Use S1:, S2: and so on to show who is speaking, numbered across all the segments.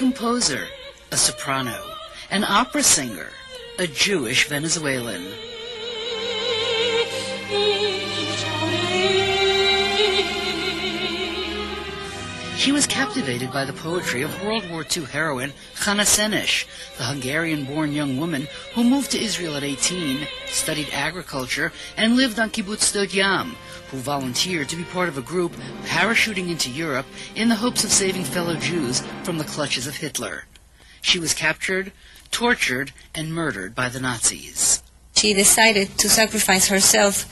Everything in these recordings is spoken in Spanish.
S1: composer, a soprano, an opera singer, a Jewish Venezuelan. She was captivated by the poetry of World War II heroine Chana Senesh, the Hungarian-born young woman who moved to Israel at 18, studied agriculture, and lived on Kibbutz Sdot Yam, who volunteered to be part of a group parachuting into Europe in the hopes of saving fellow Jews from the clutches of Hitler. She was captured, tortured, and murdered by the Nazis.
S2: She decided to sacrifice herself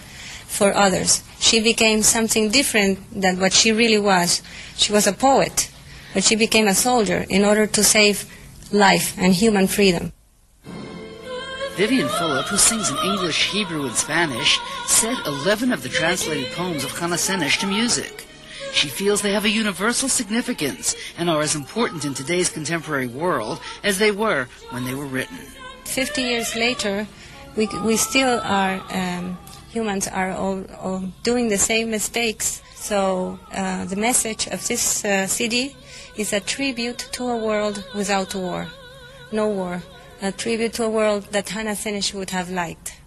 S2: for others. She became something different than what she really was. She was a poet, but she became a soldier in order to save life and human freedom.
S1: Vivian Philip, who sings in English, Hebrew, and Spanish, set 11 of the translated poems of Chana Senesh to music. She feels they have a universal significance and are as important in today's contemporary world as they were when they were written.
S2: Fifty years later, we, we still are um, humans are all, all doing the same mistakes. So uh, the message of this uh, CD is a tribute to a world without war, no war, a tribute to a world that Hannah Senesh would have liked.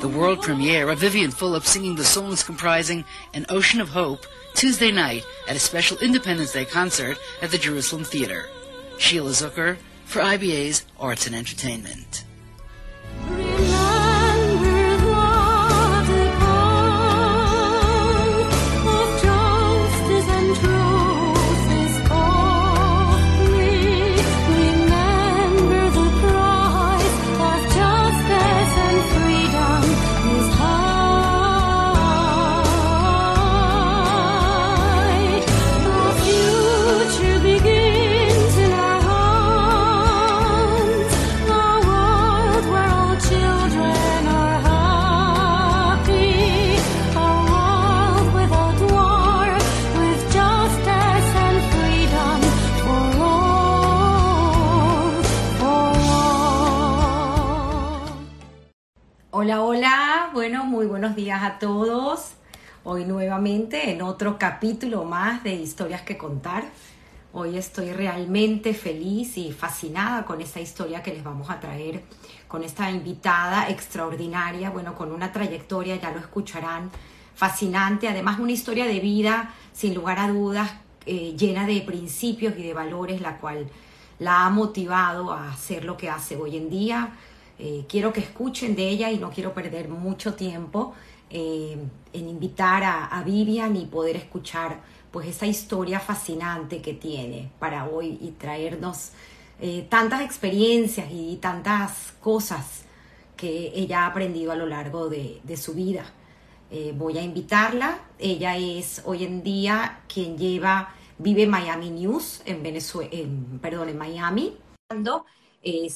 S1: The world premiere of Vivian Philip singing the songs comprising An Ocean of Hope Tuesday night at a special Independence Day concert at the Jerusalem Theater. Sheila Zucker for IBA's Arts and Entertainment.
S3: Bueno, muy buenos días a todos. Hoy nuevamente en otro capítulo más de Historias que contar. Hoy estoy realmente feliz y fascinada con esta historia que les vamos a traer, con esta invitada extraordinaria, bueno, con una trayectoria, ya lo escucharán, fascinante, además una historia de vida, sin lugar a dudas, eh, llena de principios y de valores, la cual la ha motivado a hacer lo que hace hoy en día. Eh, quiero que escuchen de ella y no quiero perder mucho tiempo eh, en invitar a, a, Vivian y poder escuchar pues esa historia fascinante que tiene para hoy y traernos tantas experiencias y tantas cosas que ella ha aprendido a lo largo de, de su vida. voy a invitarla. Ella es hoy en día quien lleva vive en Miami News, en Venezuela, perdón, en Miami. Eh,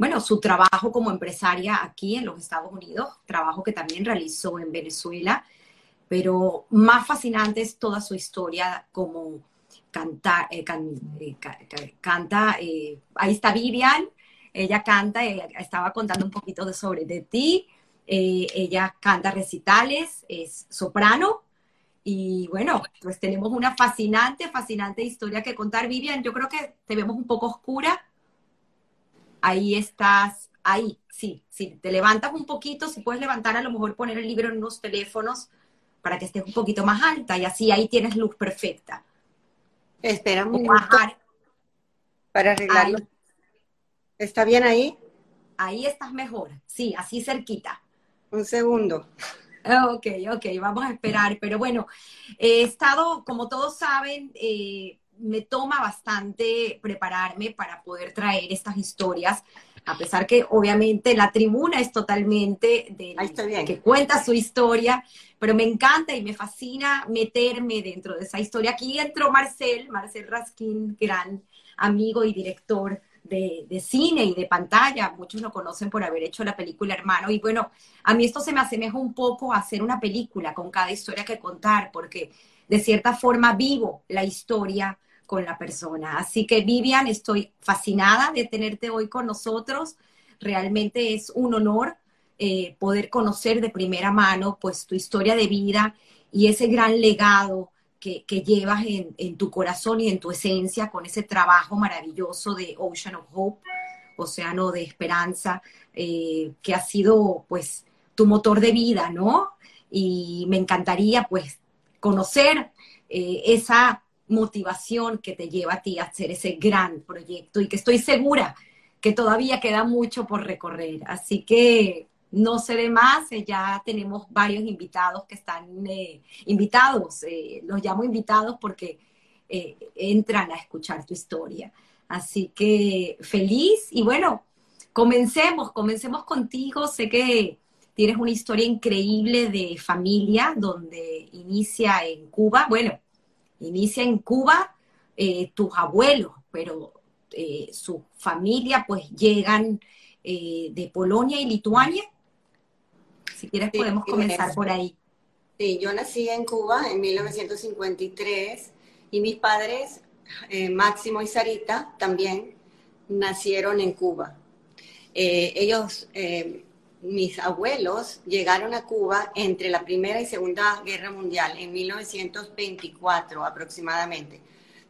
S3: bueno, su trabajo como empresaria aquí en los Estados Unidos, trabajo que también realizó en Venezuela, pero más fascinante es toda su historia como canta, eh, eh, canta, ahí está Vivian, ella canta, estaba contando un poquito de sobre de ti, ella canta recitales, es soprano, y bueno, pues tenemos una fascinante, fascinante historia que contar. Vivian, yo creo que te vemos un poco oscura. Ahí estás, ahí, sí, sí. Te levantas un poquito, si puedes levantar, a lo mejor poner el libro en unos teléfonos para que estés un poquito más alta y así ahí tienes luz perfecta.
S4: Espera un para arreglarlo. ¿Está bien ahí?
S3: Ahí estás mejor, sí, así cerquita.
S4: Un segundo.
S3: Ok, ok, vamos a esperar. Pero bueno, he estado, como todos saben, eh, me toma bastante prepararme para poder traer estas historias, a pesar que obviamente la tribuna es totalmente de que cuenta su historia, pero me encanta y me fascina meterme dentro de esa historia. Aquí entró Marcel, Marcel Raskin, gran amigo y director de, cine y de pantalla. Muchos lo conocen por haber hecho la película Hermano. Y bueno, a mí esto se me asemeja un poco a hacer una película con cada historia que contar, porque de cierta forma vivo la historia con la persona. Así que Vivian, estoy fascinada de tenerte hoy con nosotros. Realmente es un honor eh, poder conocer de primera mano pues tu historia de vida y ese gran legado que, llevas en, tu corazón y en tu esencia con ese trabajo maravilloso de Ocean of Hope, Océano de Esperanza, eh, que ha sido pues tu motor de vida, ¿no? Y me encantaría pues conocer eh, esa motivación que te lleva a ti a hacer ese gran proyecto y que estoy segura que todavía queda mucho por recorrer. Así que no se ve más, eh, ya tenemos varios invitados que están eh, invitados, eh, los llamo invitados porque entran a escuchar tu historia. Así que feliz y bueno, comencemos, comencemos contigo. Sé que tienes una historia increíble de familia donde inicia en Cuba, bueno, inicia en Cuba tus abuelos, pero su familia pues llegan de Polonia y Lituania si quieres podemos comenzar por ahí.
S4: Sí, yo nací en Cuba en 1953 y mis padres, eh, Máximo y Sarita, también nacieron en Cuba. Eh, ellos, eh, mis abuelos, llegaron a Cuba entre la Primera y Segunda Guerra Mundial, en 1924 aproximadamente.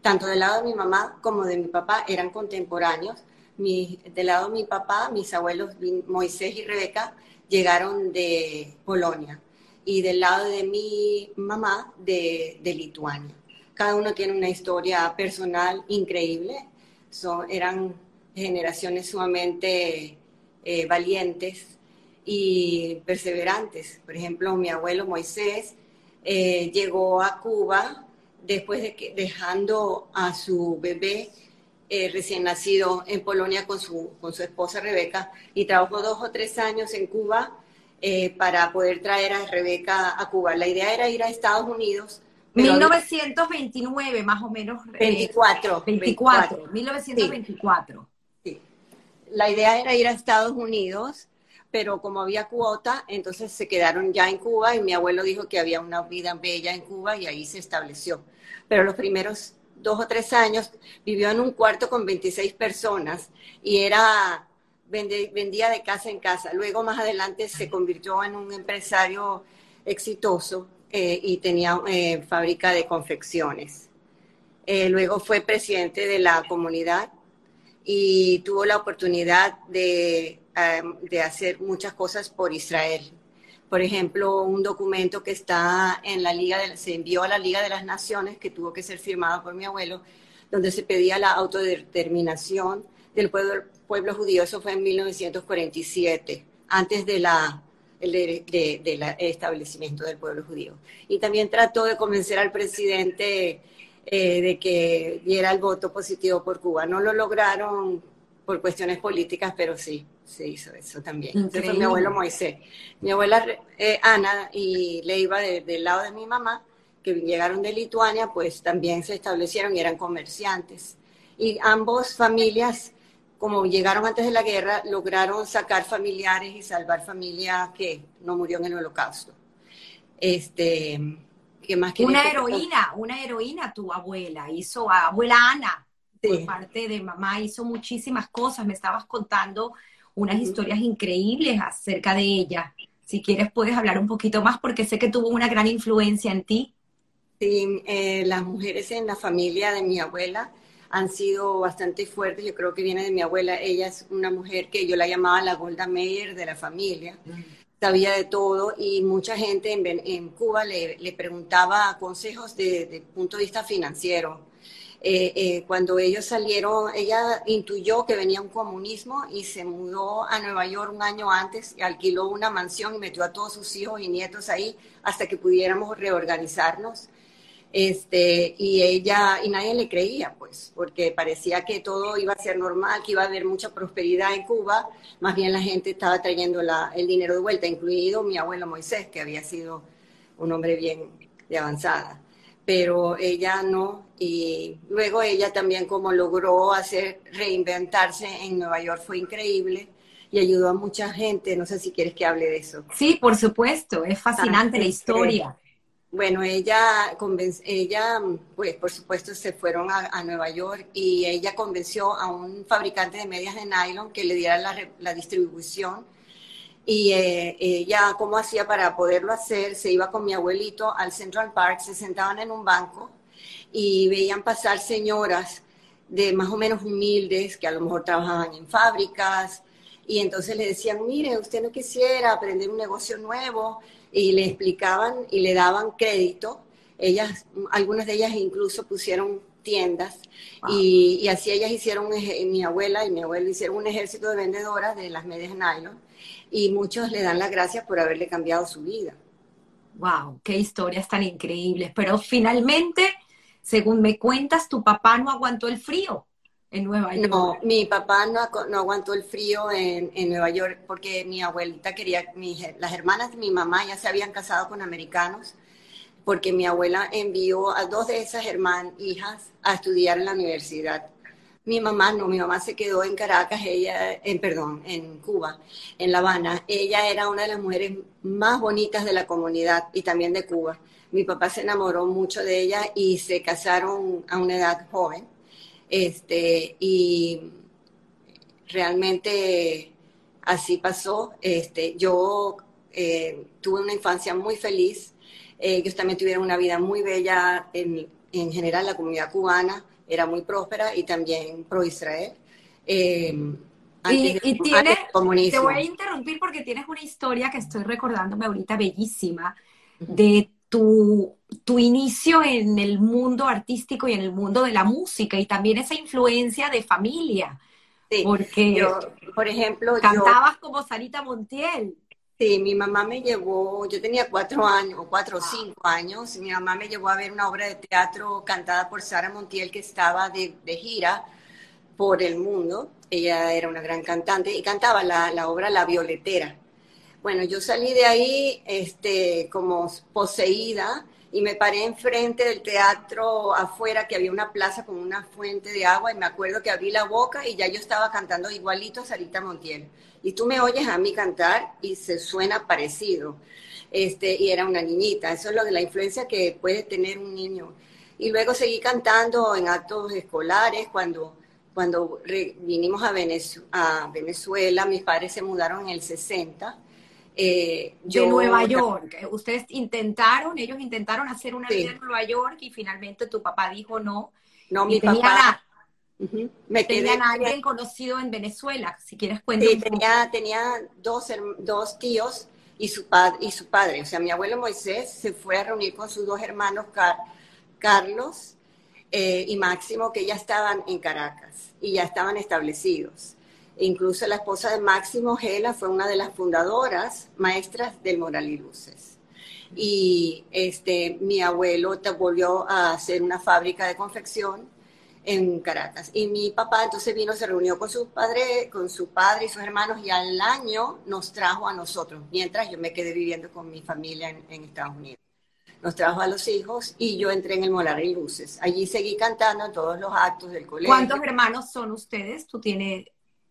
S4: Tanto del lado de mi mamá como de mi papá eran contemporáneos. Mi, del lado de mi papá, mis abuelos Moisés y Rebeca llegaron de Polonia y del lado de mi mamá de, Lituania. Cada uno tiene una historia personal increíble, Son, eran generaciones sumamente eh, valientes y perseverantes. Por ejemplo, mi abuelo Moisés eh, llegó a Cuba después de que dejando a su bebé eh, recién nacido en Polonia con su, con su esposa Rebeca y trabajó dos o tres años en Cuba eh, para poder traer a Rebeca a Cuba. La idea era ir a Estados Unidos.
S3: 1929 más o menos.
S4: 24.
S3: 24, 1924.
S4: Sí. La idea era ir a Estados Unidos, pero como había cuota, entonces se quedaron ya en Cuba y mi abuelo dijo que había una vida bella en Cuba y ahí se estableció. Pero los primeros dos o tres años, vivió en un cuarto con 26 personas y era vendía de casa en casa. Luego, más adelante, se convirtió en un empresario exitoso eh, y tenía eh, fábrica de confecciones. Eh, luego fue presidente de la comunidad y tuvo la oportunidad de, de hacer muchas cosas por Israel. Por ejemplo, un documento que está en la Liga, de, se envió a la Liga de las Naciones, que tuvo que ser firmado por mi abuelo, donde se pedía la autodeterminación del pueblo, judío. Eso fue en 1947, antes de establecimiento del pueblo judío. Y también trató de convencer al presidente eh, de que diera el voto positivo por Cuba. No lo lograron por cuestiones políticas, pero sí, se hizo eso también. Ese fue mi abuelo Moisés. Mi abuela eh, Ana y Leiva, de, del lado de mi mamá, que llegaron de Lituania, pues también se establecieron y eran comerciantes. Y ambos familias como llegaron antes de la guerra, lograron sacar familiares y salvar familias que no murió en el holocausto. Este,
S3: ¿qué más Una heroína, una heroína tu abuela, hizo, abuela Ana, por parte de mamá, hizo muchísimas cosas, me estabas contando unas historias increíbles acerca de ella. Si quieres puedes hablar un poquito más porque sé que tuvo una gran influencia en ti.
S4: Sí, eh, las mujeres en la familia de mi abuela han sido bastante fuertes. Yo creo que viene de mi abuela. Ella es una mujer que yo la llamaba la Golda Meir de la familia. Sabía de todo y mucha gente en, Cuba le, preguntaba consejos desde de punto de vista financiero. Eh, eh, cuando ellos salieron, ella intuyó que venía un comunismo y se mudó a Nueva York un año antes y alquiló una mansión y metió a todos sus hijos y nietos ahí hasta que pudiéramos reorganizarnos. Este, y ella, y nadie le creía, pues, porque parecía que todo iba a ser normal, que iba a haber mucha prosperidad en Cuba, más bien la gente estaba trayendo la, el dinero de vuelta, incluido mi abuelo Moisés, que había sido un hombre bien de avanzada. Pero ella no, y luego ella también como logró hacer, reinventarse en Nueva York fue increíble y ayudó a mucha gente. No sé si quieres que hable de eso.
S3: Sí, por supuesto, es fascinante la historia.
S4: Bueno, ella, ella, pues por supuesto se fueron a, Nueva York y ella convenció a un fabricante de medias de nylon que le diera la, distribución. Y eh, ella, ¿cómo hacía para poderlo hacer? Se iba con mi abuelito al Central Park, se sentaban en un banco y veían pasar señoras de más o menos humildes que a lo mejor trabajaban en fábricas y entonces le decían, mire, usted no quisiera aprender un negocio nuevo y le explicaban y le daban crédito. Ellas, algunas de ellas incluso pusieron tiendas y, así ellas hicieron, mi abuela y mi abuelo hicieron un ejército de vendedoras de las medias nylon y muchos le dan las gracias por haberle cambiado su vida.
S3: Wow, qué historias tan increíbles. Pero finalmente, según me cuentas, tu papá no aguantó el frío en Nueva York.
S4: No, mi papá no, no aguantó el frío en, en, Nueva York porque mi abuelita quería, las hermanas de mi mamá ya se habían casado con americanos porque mi abuela envió a dos de esas hermanas, hijas, a estudiar en la universidad. Mi mamá no, mi mamá se quedó en Caracas, ella, en, perdón, en Cuba, en La Habana. Ella era una de las mujeres más bonitas de la comunidad y también de Cuba. Mi papá se enamoró mucho de ella y se casaron a una edad joven este, y realmente así pasó. Este, yo eh, tuve una infancia muy feliz. Eh, ellos también tuvieron una vida muy bella. En, en, general, la comunidad cubana era muy próspera y también pro-Israel.
S3: Eh, y, te voy a interrumpir porque tienes una historia que estoy recordándome ahorita bellísima de tu, tu inicio en el mundo artístico y en el mundo de la música y también esa influencia de familia.
S4: Sí, porque, yo, por ejemplo,
S3: cantabas como Sarita Montiel.
S4: Sí, mi mamá me llevó, yo tenía cuatro años, cuatro o cinco años, mi mamá me llevó a ver una obra de teatro cantada por Sara Montiel que estaba de, de gira por el mundo. Ella era una gran cantante y cantaba la, la obra La Violetera. Bueno, yo salí de ahí este, como poseída y me paré enfrente del teatro afuera, que había una plaza con una fuente de agua, y me acuerdo que abrí la boca y ya yo estaba cantando igualito a Sarita Montiel. Y tú me oyes a mí cantar y se suena parecido. Este, y era una niñita. Eso es lo de la influencia que puede tener un niño. Y luego seguí cantando en actos escolares cuando cuando vinimos a, Venezuela, mis padres se mudaron en el 60.
S3: Eh, de Nueva York. Ustedes intentaron, ellos intentaron hacer una vida en Nueva York y finalmente tu papá dijo no.
S4: No, mi papá.
S3: Me ¿Tenían alguien conocido en Venezuela? Si quieres cuéntame.
S4: Sí, tenía, tenía dos, dos tíos y su, padre, y su padre. O sea, mi abuelo Moisés se fue a reunir con sus dos hermanos, Carlos eh, y Máximo, que ya estaban en Caracas y ya estaban establecidos. Incluso la esposa de Máximo, Gela, fue una de las fundadoras, maestras del Moral y Luces. Y este, mi abuelo volvió a hacer una fábrica de confección en Caracas. Y mi papá entonces vino, se reunió con su padre, con su padre y sus hermanos y al año nos trajo a nosotros, mientras yo me quedé viviendo con mi familia en, Estados Unidos. Nos trajo a los hijos y yo entré en el Molar y Luces. Allí seguí cantando en todos los actos del colegio.
S3: ¿Cuántos hermanos son ustedes? Tú tienes...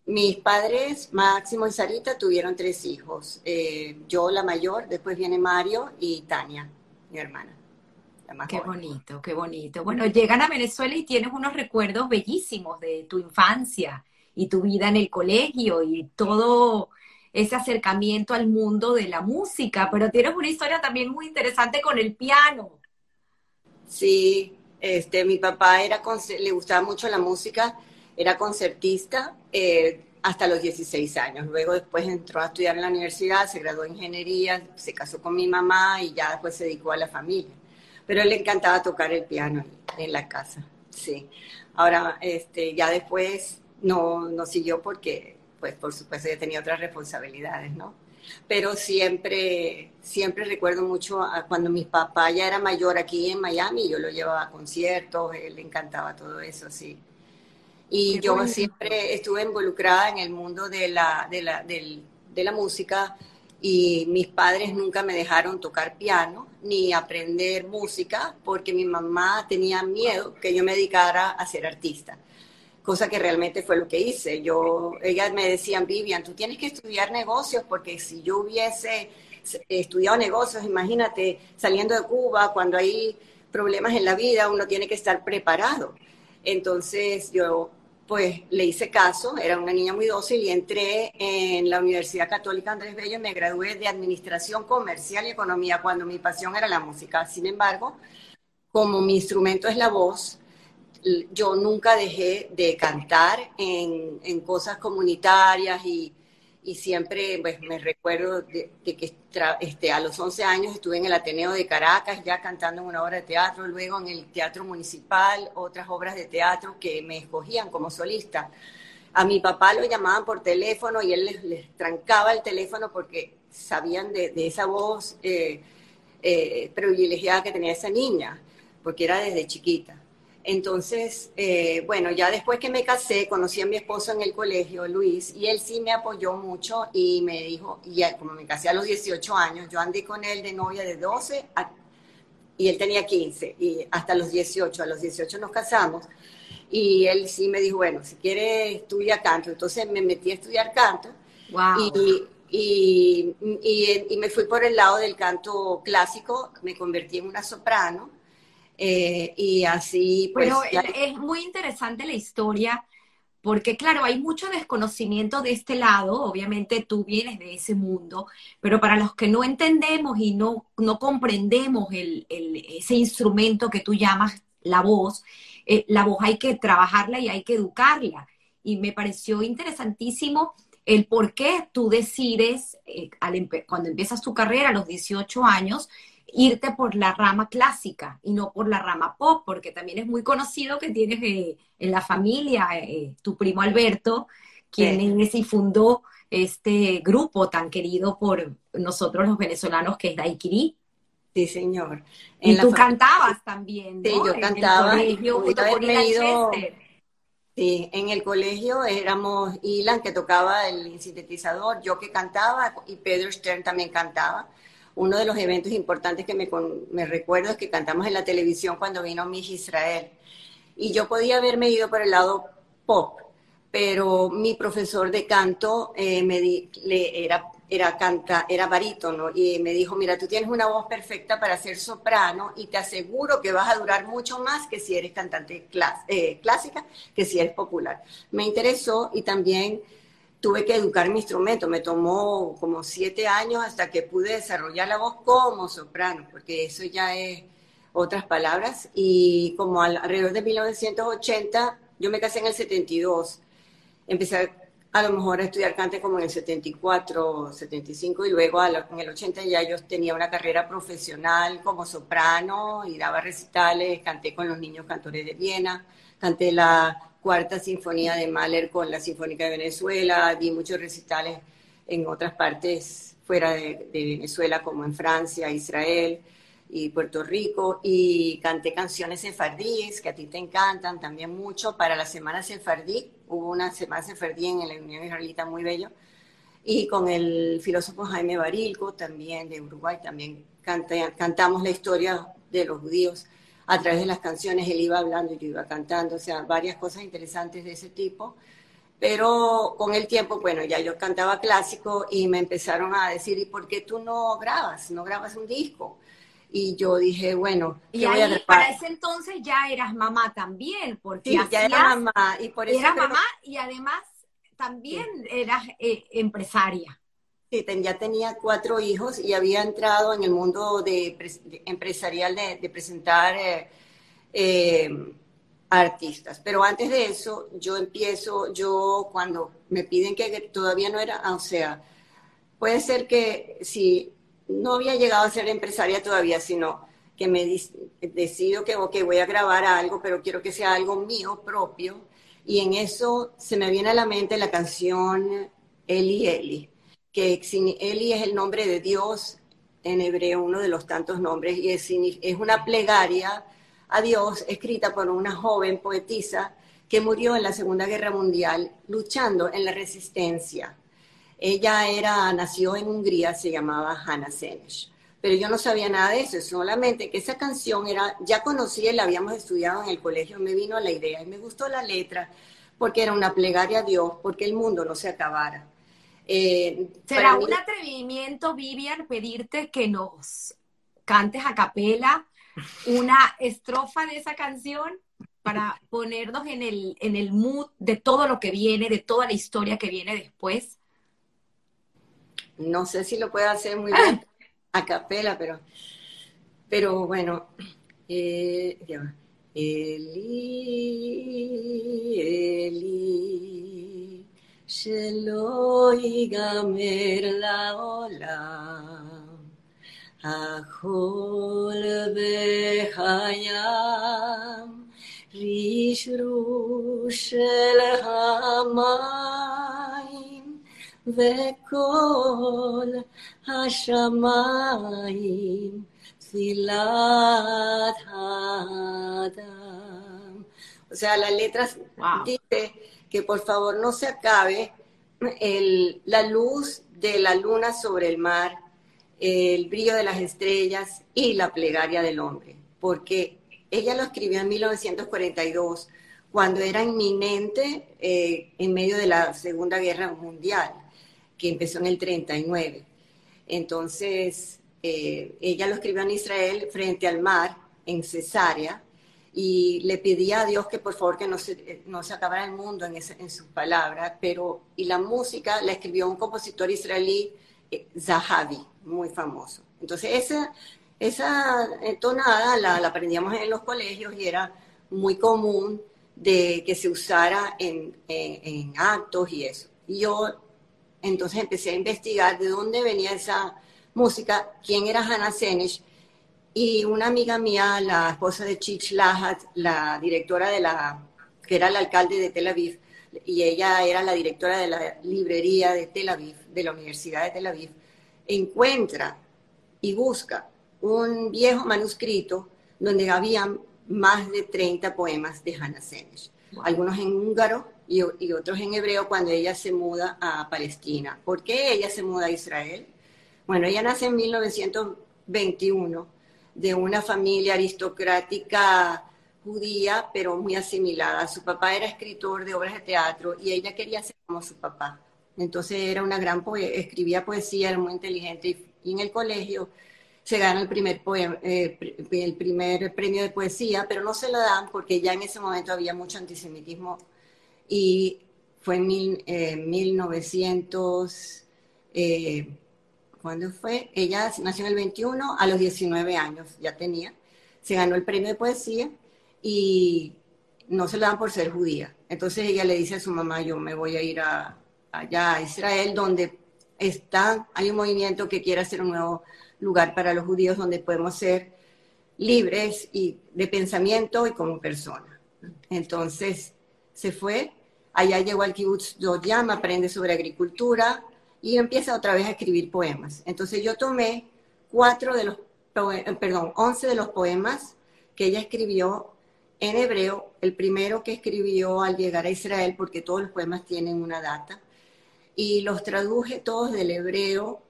S4: Mis padres, Máximo y Sarita, tuvieron tres hijos. Eh, yo la mayor, después viene Mario y Tania, mi hermana.
S3: Qué bonito, qué bonito. Bueno, llegan a Venezuela y tienes unos recuerdos bellísimos de tu infancia y tu vida en el colegio y todo ese acercamiento al mundo de la música, pero tienes una historia también muy interesante con el piano.
S4: Sí, este, mi papá era le gustaba mucho la música, era concertista eh, hasta los 16 años. Luego después entró a estudiar en la universidad, se graduó en ingeniería, se casó con mi mamá y ya después se dedicó a la familia pero él le encantaba tocar el piano en la casa, sí. Ahora, este, ya después no, no siguió porque, pues, por supuesto, ya tenía otras responsabilidades, ¿no? Pero siempre, siempre recuerdo mucho a cuando mi papá ya era mayor aquí en Miami, yo lo llevaba a conciertos, él le encantaba todo eso, sí. Y yo siempre estuve involucrada en el mundo de la, de la, del, de la música y mis padres nunca me dejaron tocar piano ni aprender música porque mi mamá tenía miedo que yo me dedicara a ser artista, cosa que realmente fue lo que hice. Yo, ellas me decían, Vivian, tú tienes que estudiar negocios porque si yo hubiese estudiado negocios, imagínate saliendo de Cuba, cuando hay problemas en la vida, uno tiene que estar preparado. Entonces yo pues le hice caso, era una niña muy dócil y entré en la Universidad Católica Andrés Bello y me gradué de Administración Comercial y Economía cuando mi pasión era la música. Sin embargo, como mi instrumento es la voz, yo nunca dejé de cantar en, en cosas comunitarias y, y siempre pues, me recuerdo de, que este, a los 11 años estuve en el Ateneo de Caracas ya cantando en una obra de teatro, luego en el Teatro Municipal, otras obras de teatro que me escogían como solista. A mi papá lo llamaban por teléfono y él les, trancaba el teléfono porque sabían de, esa voz eh, eh, privilegiada que tenía esa niña, porque era desde chiquita. Entonces, eh, bueno, ya después que me casé, conocí a mi esposo en el colegio, Luis, y él sí me apoyó mucho y me dijo, y como me casé a los 18 años, yo andé con él de novia de 12 y él tenía 15, y hasta los 18, a los 18 nos casamos, y él sí me dijo, bueno, si quieres estudia canto, entonces me metí a estudiar canto, y, y, y me fui por el lado del canto clásico, me convertí en una soprano, eh, y así,
S3: pues... Pero es muy interesante la historia porque claro, hay mucho desconocimiento de este lado, obviamente tú vienes de ese mundo, pero para los que no entendemos y no, no comprendemos el, ese instrumento que tú llamas la voz, eh, la voz hay que trabajarla y hay que educarla. Y me pareció interesantísimo el por qué tú decides, eh, cuando empiezas tu carrera a los 18 años, irte por la rama clásica y no por la rama pop, porque también es muy conocido que tienes eh, en la familia eh, tu primo Alberto, quien es y fundó este grupo tan querido por nosotros los venezolanos que es Daiquiri.
S4: Sí, señor.
S3: y tú cantabas también,
S4: Sí, yo cantaba. Sí, en el colegio éramos Ilan que tocaba el sintetizador, yo que cantaba y Pedro Stern también cantaba uno de los eventos importantes que me, me, recuerdo es que cantamos en la televisión cuando vino Miss Israel. Y yo podía haberme ido por el lado pop, pero mi profesor de canto eh, me le, era era, canta, era barítono y me dijo, mira, tú tienes una voz perfecta para ser soprano y te aseguro que vas a durar mucho más que si eres cantante eh, clásica, que si eres popular. Me interesó y también tuve que educar mi instrumento. Me tomó como siete años hasta que pude desarrollar la voz como soprano, porque eso ya es otras palabras. Y como alrededor de 1980, yo me casé en el 72, empecé a lo mejor a estudiar cante como en el 74, 75 y luego en el 80 ya yo tenía una carrera profesional como soprano y daba recitales, canté con los niños cantores de Viena, canté la cuarta sinfonía de Mahler con la Sinfónica de Venezuela, di muchos recitales en otras partes fuera de, de Venezuela como en Francia, Israel y Puerto Rico y canté canciones sefardíes que a ti te encantan también mucho para la Semana Sefardí. Hubo una Semana Sefardí en la Unión Israelita muy bello. Y con el filósofo Jaime Barilco, también de Uruguay, también cantamos la historia de los judíos a través de las canciones. Él iba hablando y yo iba cantando, o sea, varias cosas interesantes de ese tipo. Pero con el tiempo, bueno, ya yo cantaba clásico y me empezaron a decir, ¿y por qué tú no grabas? ¿No grabas un disco? y yo dije, bueno,
S3: y ahí, para ese entonces ya eras mamá también, porque
S4: sí, ya era mamá y por eso
S3: eras mamá y además también eras eh, empresaria.
S4: Ya tenía cuatro hijos y había entrado en el mundo empresarial de, presentar eh, eh, artistas. Pero antes de eso, yo empiezo, yo cuando me piden que todavía no era, o sea, puede ser que si no había llegado a ser empresaria todavía, sino que me decido que, ok, voy a grabar algo, pero quiero que sea algo mío propio. Y en eso se me viene a la mente la canción Eli Eli, que Eli es el nombre de Dios en hebreo, uno de los tantos nombres, y es, una plegaria a Dios escrita por una joven poetisa que murió en la Segunda Guerra Mundial luchando en la resistencia ella era, nació en Hungría, se llamaba Hannah Senesh. Pero yo no sabía nada de eso, solamente que esa canción era, ya conocía la habíamos estudiado en el colegio, me vino la idea y me gustó la letra, porque era una plegaria a Dios, porque el mundo no se acabara.
S3: Eh, ¿Será un atrevimiento, Vivian, pedirte que nos cantes a capela una estrofa de esa canción para ponernos en el, en el mood de todo lo que viene, de toda la historia que viene después?
S4: No sé si lo puedo hacer muy bien a capela, pero, pero bueno, eh, Eli, Eli, שלא ייגמר לעולם, החול בחיים, רשרוש של המים. וכל השמיים תפילת האדם. O sea, las letras wow. dice que por favor no se acabe la luz de la luna sobre el mar, el brillo de las estrellas y la plegaria del hombre, porque ella lo escribió en 1942, cuando era inminente eh, en medio de la Segunda Guerra Mundial que empezó en el 39. Entonces, eh, ella lo escribió en Israel frente al mar, en Cesarea, y le pedía a Dios que por favor que no se, no se acabara el mundo en, en sus palabras, pero, y la música la escribió un compositor israelí, eh, Zahavi, muy famoso. Entonces, esa, esa tonada la, aprendíamos en los colegios y era muy común de que se usara en, en, en actos y eso. Y yo entonces empecé a investigar de dónde venía esa música, quién era Hannah Senesh, y una amiga mía, la esposa de Chich Lahat, la directora de la, que era la alcalde de Tel Aviv, y ella era la directora de la librería de Tel Aviv, de la Universidad de Tel Aviv, encuentra y busca un viejo manuscrito donde había más de 30 poemas de Hannah Senesh, algunos en húngaro, y, otros en hebreo cuando ella se muda a Palestina. ¿Por qué ella se muda a Israel? Bueno, ella nace en 1921 de una familia aristocrática judía, pero muy asimilada. Su papá era escritor de obras de teatro y ella quería ser como su papá, Entonces era una gran poeta, escribía poesía, era muy inteligente y, en el colegio se gana el primer, eh, el primer premio de poesía, pero no se lo dan porque ya en ese momento había mucho antisemitismo y fue en mil, 1900, eh, ¿cuándo fue? Ella nació en el 21, a los 19 años ya tenía, se ganó el premio de poesía y no se lo dan por ser judía. Entonces ella le dice a su mamá, yo me voy a ir a, allá a Israel, donde está, hay un movimiento que quiere hacer un nuevo lugar para los judíos donde podemos ser libres y de pensamiento y como persona. Entonces se fue, allá llegó al kibbutz Yoyam, aprende sobre agricultura y empieza otra vez a escribir poemas. Entonces yo tomé cuatro de los, perdón, once de los poemas que ella escribió en hebreo, el primero que escribió al llegar a Israel, porque todos los poemas tienen una data, y los traduje todos del hebreo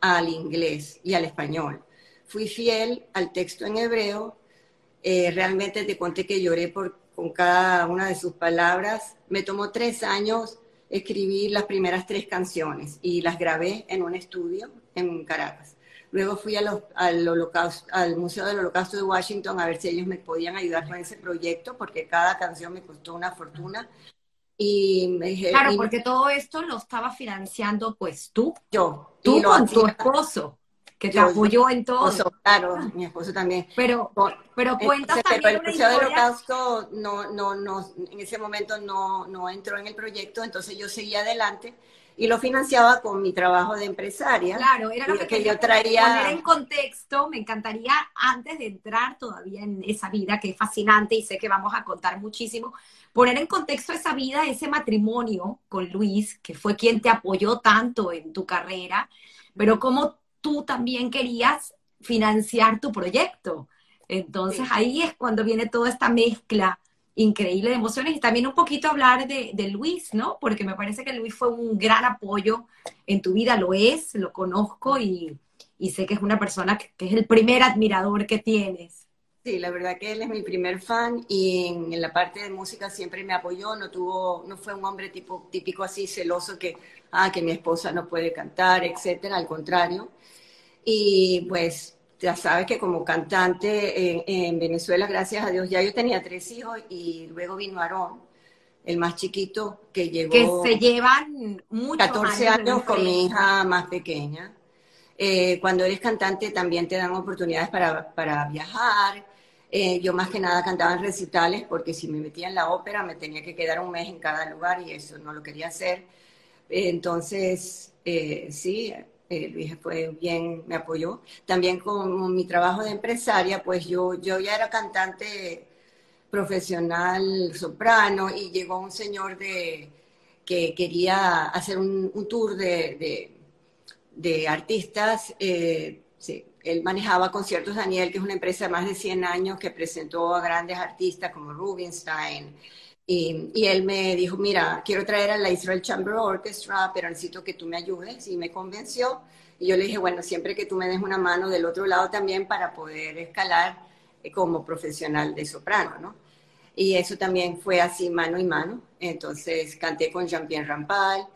S4: al inglés y al español. Fui fiel al texto en hebreo, eh, realmente te conté que lloré por, con cada una de sus palabras. Me tomó tres años escribir las primeras tres canciones y las grabé en un estudio en Caracas. Luego fui al, al Museo del Holocausto de Washington a ver si ellos me podían ayudar con ese proyecto, porque cada canción me costó una fortuna. Y me dije,
S3: claro, porque todo esto lo estaba financiando pues tú.
S4: Yo.
S3: Tú con tu esposo, que te apoyó en todo.
S4: claro, mi esposo también.
S3: Pero, pero cuentas
S4: Pero el Museo del Holocausto no, no, no, en ese momento no, no entró en el proyecto, entonces yo seguí adelante y lo financiaba con mi trabajo de empresaria.
S3: Claro, era lo que, yo traía. Poner en contexto, me encantaría, antes de entrar todavía en esa vida que es fascinante y sé que vamos a contar muchísimo, poner en contexto esa vida, ese matrimonio con Luis, que fue quien te apoyó tanto en tu carrera, pero cómo tú también querías financiar tu proyecto. Entonces ahí es cuando viene toda esta mezcla increíble de emociones y también un poquito hablar de, Luis, ¿no? Porque me parece que Luis fue un gran apoyo en tu vida, lo es, lo conozco y, sé que es una persona que, es el primer admirador que tienes.
S4: Sí, la verdad que él es mi primer fan y en, la parte de música siempre me apoyó, no tuvo, no fue un hombre tipo, típico así celoso que, ah, que mi esposa no puede cantar, etcétera, al contrario. Y pues ya sabes que como cantante en, Venezuela, gracias a Dios, ya yo tenía tres hijos y luego vino Aarón, el más chiquito, que llegó...
S3: Que se llevan muchos
S4: 14 años, con mi hija más pequeña. Eh, cuando eres cantante también te dan oportunidades para, para viajar. Eh, yo más que nada cantaba en recitales porque si me metía en la ópera me tenía que quedar un mes en cada lugar y eso no lo quería hacer. entonces, eh, sí, eh, Luis fue bien, me apoyó. También con mi trabajo de empresaria, pues yo, yo ya era cantante profesional soprano y llegó un señor de, que quería hacer un, tour de, de, artistas. Eh, él manejaba Conciertos Daniel, que es una empresa de más de 100 años que presentó a grandes artistas como Rubinstein. Y, y, él me dijo, mira, quiero traer a la Israel Chamber Orchestra, pero necesito que tú me ayudes. Y me convenció. Y yo le dije, bueno, siempre que tú me des una mano del otro lado también para poder escalar eh, como profesional de soprano, ¿no? Y eso también fue así mano y mano. Entonces canté con Jean-Pierre Rampal.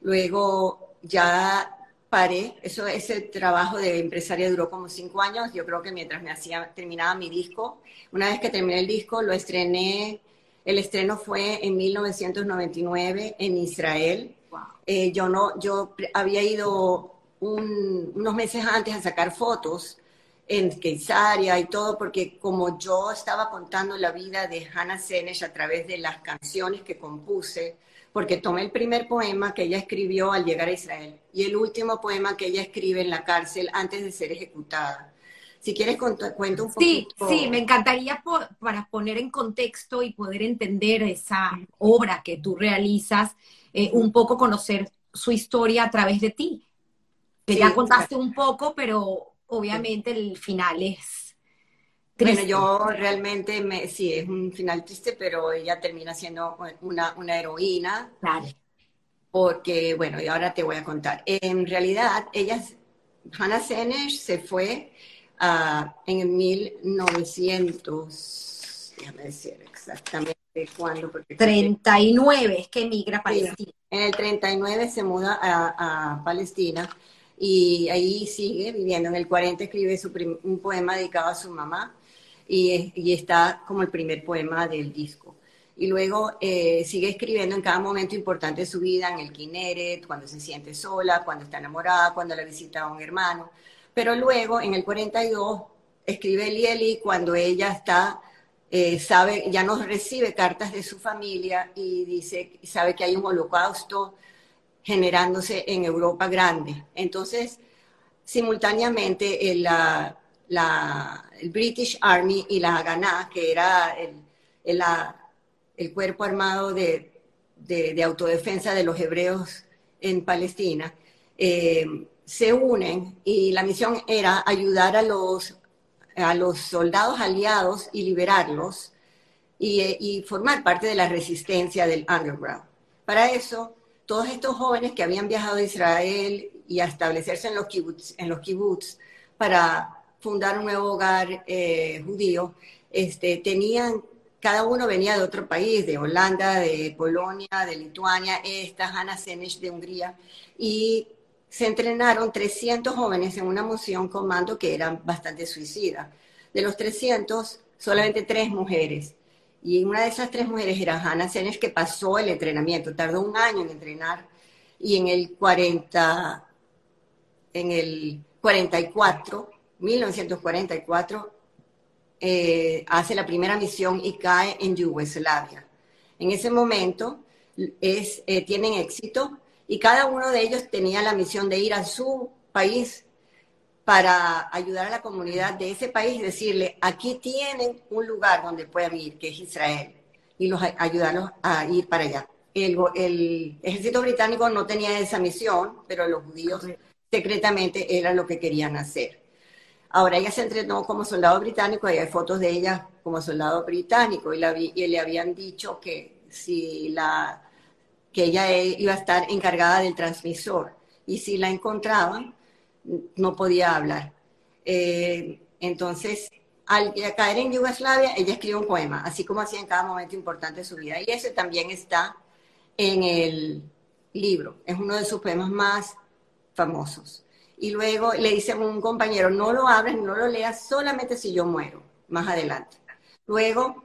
S4: Luego ya paré. Eso, ese trabajo de empresaria duró como cinco años. Yo creo que mientras me hacía, terminaba mi disco. Una vez que terminé el disco, lo estrené el estreno fue en 1999 en Israel. Eh, yo no, yo había ido unos meses antes a sacar fotos en Keisaria y todo, porque como yo estaba contando la vida de Hannah Senesh a través de las canciones que compuse, porque tomé el primer poema que ella escribió al llegar a Israel y el último poema que ella escribe en la cárcel antes de ser ejecutada. Si quieres, cuento un
S3: poquito. Sí, sí, me encantaría para poner en contexto y poder entender esa obra que tú realizas, eh, un poco conocer su historia a través de ti. Que ya contaste un poco, pero obviamente el final es
S4: Bueno, yo realmente, me, sí, es un final triste, pero ella termina siendo una, una heroína.
S3: Claro.
S4: Porque, bueno, y ahora te voy a contar. En realidad, ella, Hannah Senesh se fue en 1900, déjame decir exactamente cuándo. Porque
S3: 39 es que emigra Palestina.
S4: En el 39 se muda a, Palestina y ahí sigue viviendo. En el 40 escribe un poema dedicado a su mamá y, está como el primer poema del disco. Y luego eh, sigue escribiendo en cada momento importante de su vida, en el Kineret, cuando se siente sola, cuando está enamorada, cuando la visita a un hermano. Pero luego, en el 42, escribe Lieli cuando ella está eh, sabe, ya no recibe cartas de su familia y dice, sabe que hay un holocausto generándose en Europa grande. Entonces, simultáneamente, el, la, el British Army y la Haganah, que era el, el, el cuerpo armado de, de, autodefensa de los hebreos en Palestina, eh, se unen y la misión era ayudar a los a los soldados aliados y liberarlos eh, y, formar parte de la resistencia del underground. Para eso, todos estos jóvenes que habían viajado a Israel y a establecerse en los kibbutz, en los kibbutz para fundar un nuevo hogar eh, judío, este, tenían, cada uno venía de otro país, de Holanda, de Polonia, de Lituania, esta, Hanna Senesh de Hungría, y se entrenaron 300 jóvenes en una moción comando que eran bastante suicidas. De los 300, solamente tres mujeres. Y una de esas tres mujeres era Hannah Senes, que pasó el entrenamiento, tardó un año en entrenar. Y en el 40, en el 44, 1944, eh, hace la primera misión y cae en Yugoslavia. En ese momento es, eh, tienen éxito y cada uno de ellos tenía la misión de ir a su país para ayudar a la comunidad de ese país y decirle, aquí tienen un lugar donde puedan ir, que es Israel, y los ayudarlos a ir para allá. El, el ejército británico no tenía esa misión, pero los judíos secretamente era lo que querían hacer. Ahora ella se entrenó como soldado británico hay fotos de ella como soldado británico y, la y le habían dicho que si la que ella e, iba a estar encargada del transmisor y si la encontraban, no podía hablar. Eh, entonces, al caer en Yugoslavia, ella escribió un poema, así como hacía en cada momento importante de su vida. Y ese también está en el libro, es uno de sus poemas más famosos. Y luego le dice a un compañero, no lo abres, no lo leas, solamente si yo muero, más adelante. Luego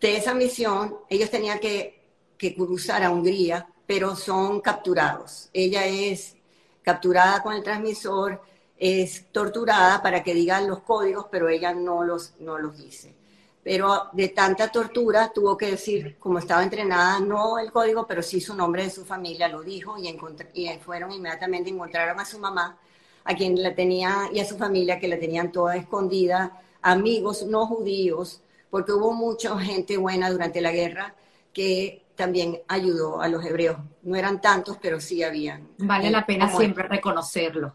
S4: de esa misión, ellos tenían que que cruzar a Hungría, pero son capturados. Ella es capturada con el transmisor, es torturada para que digan los códigos, pero ella no los, no los dice. Pero de tanta tortura tuvo que decir, como estaba entrenada, no el código, pero sí su nombre de su familia, lo dijo y, y fueron inmediatamente, encontraron a su mamá, a quien la tenía, y a su familia, que la tenían toda escondida, amigos no judíos, porque hubo mucha gente buena durante la guerra que también ayudó a los hebreos. No eran tantos, pero sí habían.
S3: Vale la pena siempre reconocerlo.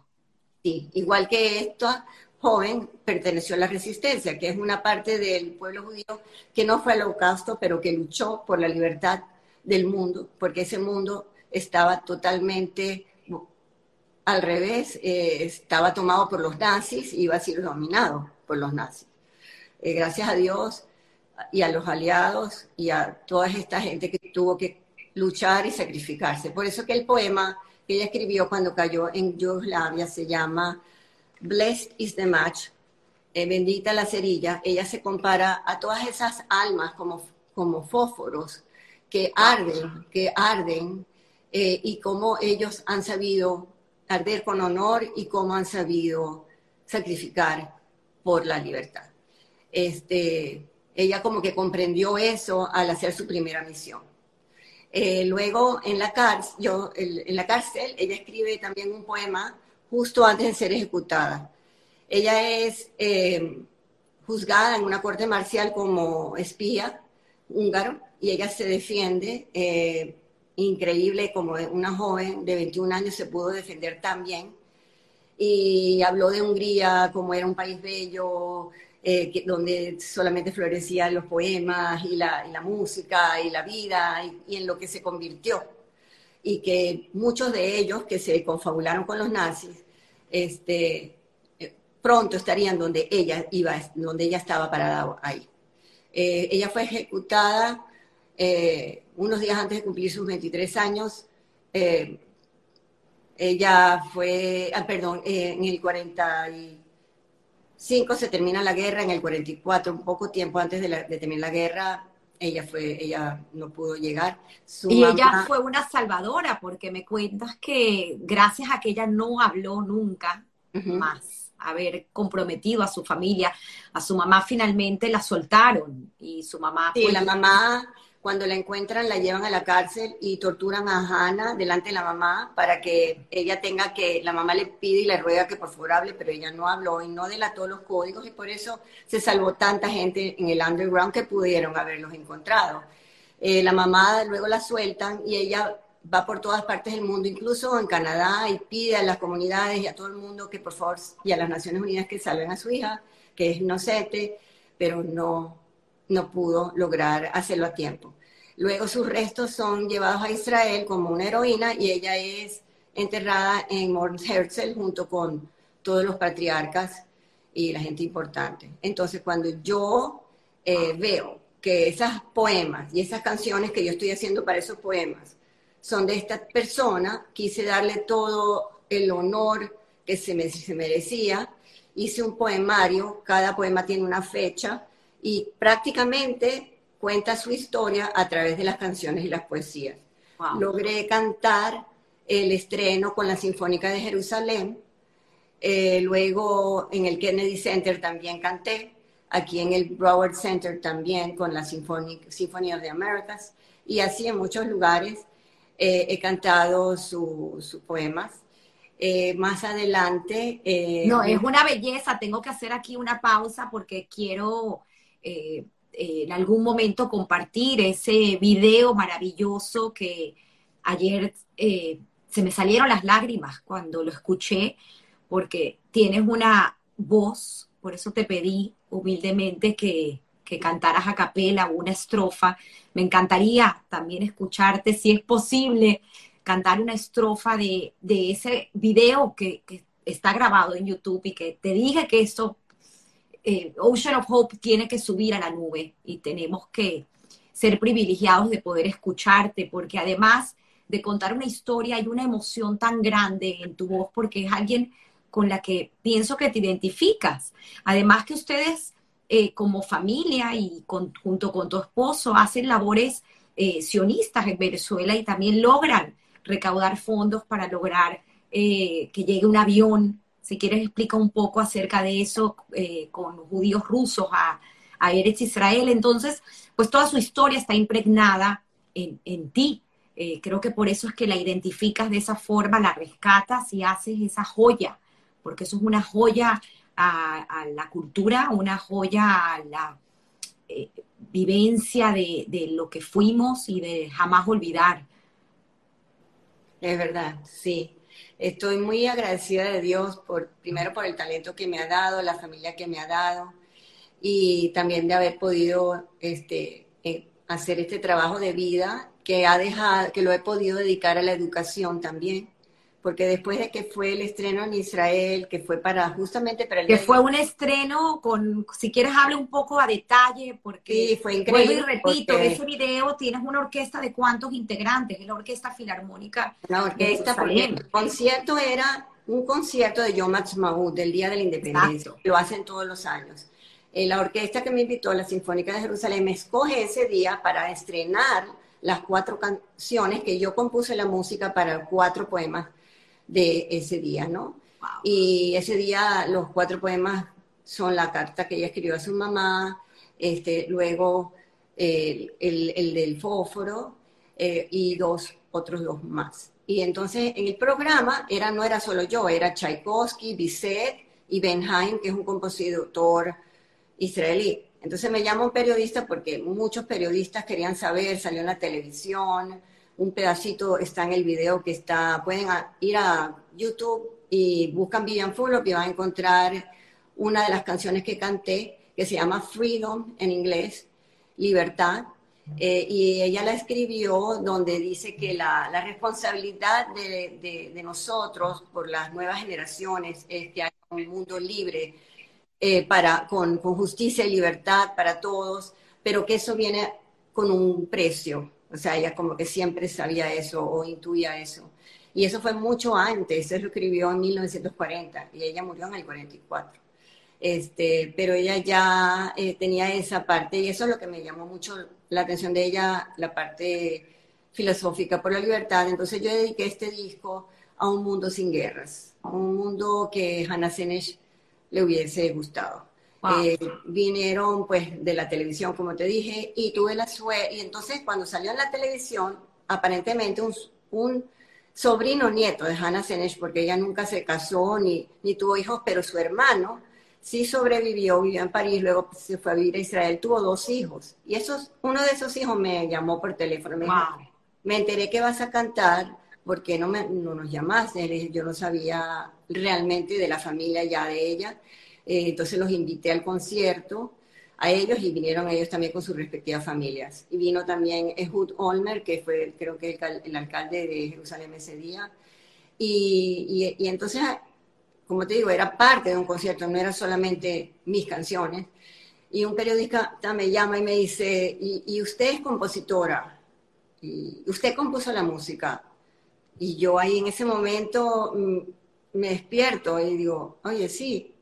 S4: Sí, igual que esta joven perteneció a la resistencia, que es una parte del pueblo judío que no fue al holocausto, pero que luchó por la libertad del mundo, porque ese mundo estaba totalmente al revés, eh, estaba tomado por los nazis y iba a ser dominado por los nazis. Eh, gracias a Dios, y a los aliados y a toda esta gente que tuvo que luchar y sacrificarse. Por eso que el poema que ella escribió cuando cayó en Yugoslavia se llama Blessed is the Match, eh, bendita la cerilla. Ella se compara a todas esas almas como, como fósforos que arden, que arden, eh, y cómo ellos han sabido arder con honor y cómo han sabido sacrificar por la libertad. Este, ella como que comprendió eso al hacer su primera misión. Eh, luego en la, cárcel, yo, en la cárcel, ella escribe también un poema justo antes de ser ejecutada. Ella es eh, juzgada en una corte marcial como espía húngaro y ella se defiende. Eh, increíble como una joven de 21 años se pudo defender tan bien. Y habló de Hungría como era un país bello, eh, donde solamente florecían los poemas y la, música y la vida y, en lo que se convirtió. Y que muchos de ellos que se confabularon con los nazis, este, eh, pronto estarían donde ella iba, donde ella estaba parada ahí. Eh, ella fue ejecutada unos días antes de cumplir sus 23 años eh, ella fue, ah, perdón, eh, en el 45 se termina la guerra, en el 44, un poco tiempo antes de, terminar la guerra, ella fue, ella no pudo llegar.
S3: y ella fue una salvadora, porque me cuentas que gracias a que ella no habló nunca más, haber comprometido a su familia, a su mamá finalmente la soltaron y su mamá.
S4: Sí, la mamá cuando la encuentran, la llevan a la cárcel y torturan a Hannah delante de la mamá para que ella tenga que, la mamá le pide y le ruega que por favor hable, pero ella no habló y no delató los códigos y por eso se salvó tanta gente en el underground que pudieron haberlos encontrado. Eh, la mamá luego la sueltan y ella va por todas partes del mundo, incluso en Canadá, y pide a las comunidades y a todo el mundo que por favor, y a las Naciones Unidas que salven a su hija, que es inocente, pero no, no pudo lograr hacerlo a tiempo. Luego sus restos son llevados a Israel como una heroína y ella es enterrada en Mount junto con todos los patriarcas y la gente importante. Entonces, cuando yo eh, veo que esas poemas y esas canciones que yo estoy haciendo para esos poemas son de esta persona, quise darle todo el honor que se, me, se merecía. Hice un poemario, cada poema tiene una fecha y prácticamente cuenta su historia a través de las canciones y las poesías. Logré cantar el estreno con la Sinfónica de Jerusalén, eh, luego en el Kennedy Center también canté, aquí en el Broward Center también con la of the Americas, y así en muchos lugares eh, he cantado sus poemas. Eh, más adelante.
S3: no, es una belleza. Tengo que hacer aquí una pausa porque quiero eh, en algún momento compartir ese video maravilloso que ayer eh, se me salieron las lágrimas cuando lo escuché, porque tienes una voz, por eso te pedí humildemente que, que cantaras a capela una estrofa. Me encantaría también escucharte, si es posible, cantar una estrofa de, ese video que, está grabado en YouTube y que te dije que eso eh, Ocean of Hope tiene que subir a la nube y tenemos que ser privilegiados de poder escucharte, porque además de contar una historia hay una emoción tan grande en tu voz, porque es alguien con la que pienso que te identificas. Además que ustedes eh, como familia y junto con tu esposo hacen labores eh, sionistas en Venezuela y también logran recaudar fondos para lograr que llegue un avión si quieres, explica un poco acerca de eso eh, con judíos rusos a, a Eretz Israel. Entonces, pues toda su historia está impregnada en, ti. Eh, creo que por eso es que la identificas de esa forma, la rescatas y haces esa joya, porque eso es una joya a, la cultura, una joya a la eh, vivencia de, de lo que fuimos y de jamás olvidar.
S4: Es verdad, sí. Estoy muy agradecida de Dios por, primero por el talento que me ha dado, la familia que me ha dado y también de haber podido este, eh, hacer este trabajo de vida que ha dejado, que lo he podido dedicar a la educación también porque después de que fue el estreno en Israel, que fue para justamente para el...
S3: Que fue un estreno con, si quieres hable un poco a detalle, porque...
S4: Sí, fue increíble.
S3: y repito, ese video tienes una orquesta de cuántos integrantes, es la Orquesta Filarmónica.
S4: La orquesta, porque el concierto era un concierto de Yom Ha'atzmaut, del Día de la Independencia, lo hacen todos los años. Eh, la orquesta que me invitó, la Sinfónica de Jerusalén, me escoge ese día para estrenar las cuatro canciones que yo compuse la música para cuatro poemas de ese día, ¿no? Y ese día los cuatro poemas son la carta que ella escribió a su mamá, este, luego el, el, del fósforo eh, y dos, otros dos más. Y entonces en el programa era, no era solo yo, era Tchaikovsky, Bizet y Benheim, que es un compositor israelí. Entonces me llama un periodista porque muchos periodistas querían saber, salió en la televisión, un pedacito está en el video que está, pueden ir a YouTube y buscan Vivian Fulop y van a encontrar una de las canciones que canté que se llama Freedom en inglés, libertad, eh, y ella la escribió donde dice que la, responsabilidad de, nosotros por las nuevas generaciones es que haya un mundo libre eh, para, con justicia y libertad para todos, pero que eso viene con un precio, O sea, ella como que siempre sabía eso o intuía eso. Y eso fue mucho antes, él lo escribió en 1940 y ella murió en el 44. Este, pero ella ya eh, tenía esa parte y eso es lo que me llamó mucho la atención de ella, la parte filosófica por la libertad. Entonces yo dediqué este disco a un mundo sin guerras, a un mundo que Hannah Senesh le hubiese gustado. Eh, vinieron pues de la televisión, como te dije, y tuve la suerte, y entonces cuando salió en la televisión, aparentemente un, un sobrino nieto de Hannah Senesh, porque ella nunca se casó ni, ni tuvo hijos, pero su hermano sí sobrevivió, vivió en París, luego se fue a vivir a Israel, tuvo dos hijos. Y esos, uno de esos hijos me llamó por teléfono, me dijo, me enteré que vas a cantar, ¿por qué no, me, no nos llamaste? Yo no sabía realmente de la familia ya de ella. Eh, entonces los invité al concierto a ellos y vinieron ellos también con sus respectivas familias. Y vino también Ehud Olmer, que fue creo que el, alcalde de Jerusalén ese día. Y, y, entonces, como te digo, era parte de un concierto, no era solamente mis canciones. Y un periodista me llama y me dice, ¿y, y usted es compositora? ¿Y usted compuso la música? Y yo ahí en ese momento mm, me despierto y digo, oye, sí,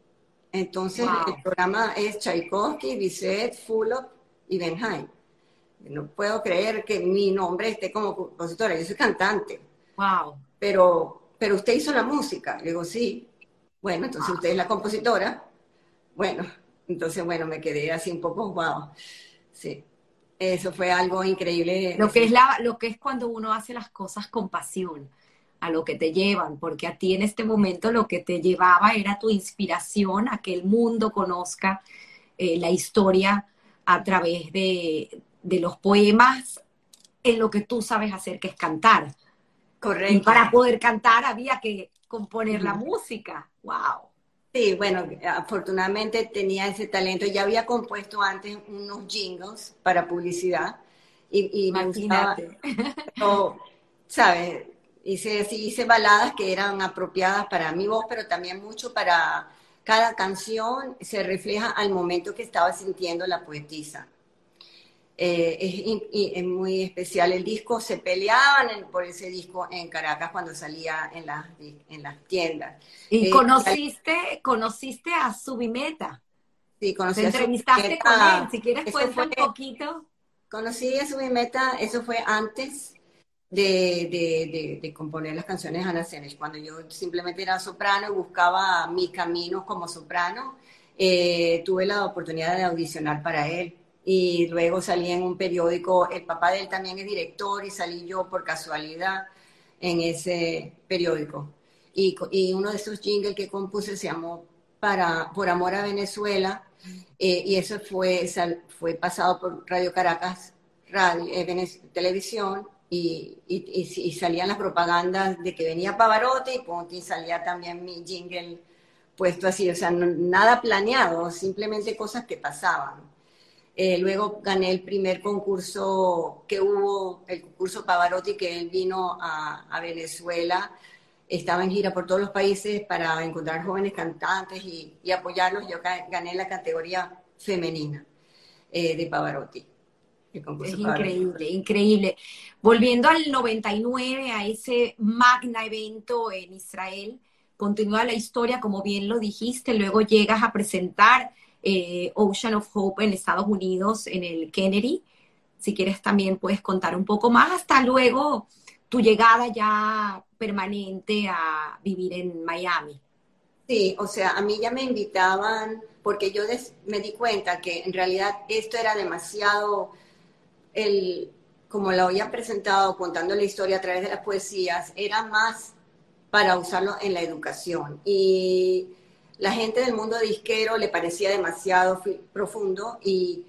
S4: entonces, el programa es Tchaikovsky, Bizet, Fulop y Benheim. No puedo creer que mi nombre esté como compositora, yo soy cantante.
S3: Wow.
S4: Pero, pero usted hizo la música. Le digo, sí. Bueno, entonces usted es la compositora. Bueno, entonces, bueno, me quedé así un poco, wow. Sí. Eso fue algo increíble.
S3: Lo que es, la, lo que es cuando uno hace las cosas con pasión a lo que te llevan, porque a ti en este momento lo que te llevaba era tu inspiración a que el mundo conozca eh, la historia a través de, los poemas en lo que tú sabes hacer, que es cantar.
S4: Correcto.
S3: Y para poder cantar había que componer la música. ¡Wow!
S4: Sí, bueno, afortunadamente tenía ese talento. Ya había compuesto antes unos jingles para publicidad y, me gustaba. ¿sabes? Hice, hice baladas que eran apropiadas para mi voz, pero también mucho para cada canción se refleja al momento que estaba sintiendo la poetisa. Eh, es, muy especial el disco. Se peleaban por ese disco en Caracas cuando salía en, las, en las tiendas.
S3: ¿Y eh, conociste, conociste a Subimeta?
S4: Sí, conocí
S3: ¿Te entrevistaste con él? Si quieres, cuéntame un poquito.
S4: Conocí a Subimeta, eso fue antes de, de, de, componer las canciones Ana Senesh. Cuando yo simplemente era soprano y buscaba mi camino como soprano, eh, tuve la oportunidad de audicionar para él. Y luego salí en un periódico, el papá de él también es director y salí yo por casualidad en ese periódico. Y, y uno de esos jingles que compuse se llamó para, Por Amor a Venezuela eh, y eso fue, fue pasado por Radio Caracas, radio, eh, televisión y, y, salían las propagandas de que venía Pavarotti y, salía también mi jingle puesto así, o sea, nada planeado, simplemente cosas que pasaban. Eh, luego gané el primer concurso que hubo, el concurso Pavarotti, que él vino a, a Venezuela, estaba en gira por todos los países para encontrar jóvenes cantantes y, y apoyarlos. Yo gané la categoría femenina eh, de Pavarotti.
S3: Es increíble, increíble. Volviendo al 99, a ese magna evento en Israel, continúa la historia, como bien lo dijiste, luego llegas a presentar eh, Ocean of Hope en Estados Unidos, en el Kennedy. Si quieres también puedes contar un poco más, hasta luego tu llegada ya permanente a vivir en Miami.
S4: Sí, o sea, a mí ya me invitaban porque yo me di cuenta que en realidad esto era demasiado el, como lo había presentado contando la historia a través de las poesías, era más para usarlo en la educación. Y la gente del mundo disquero le parecía demasiado profundo y,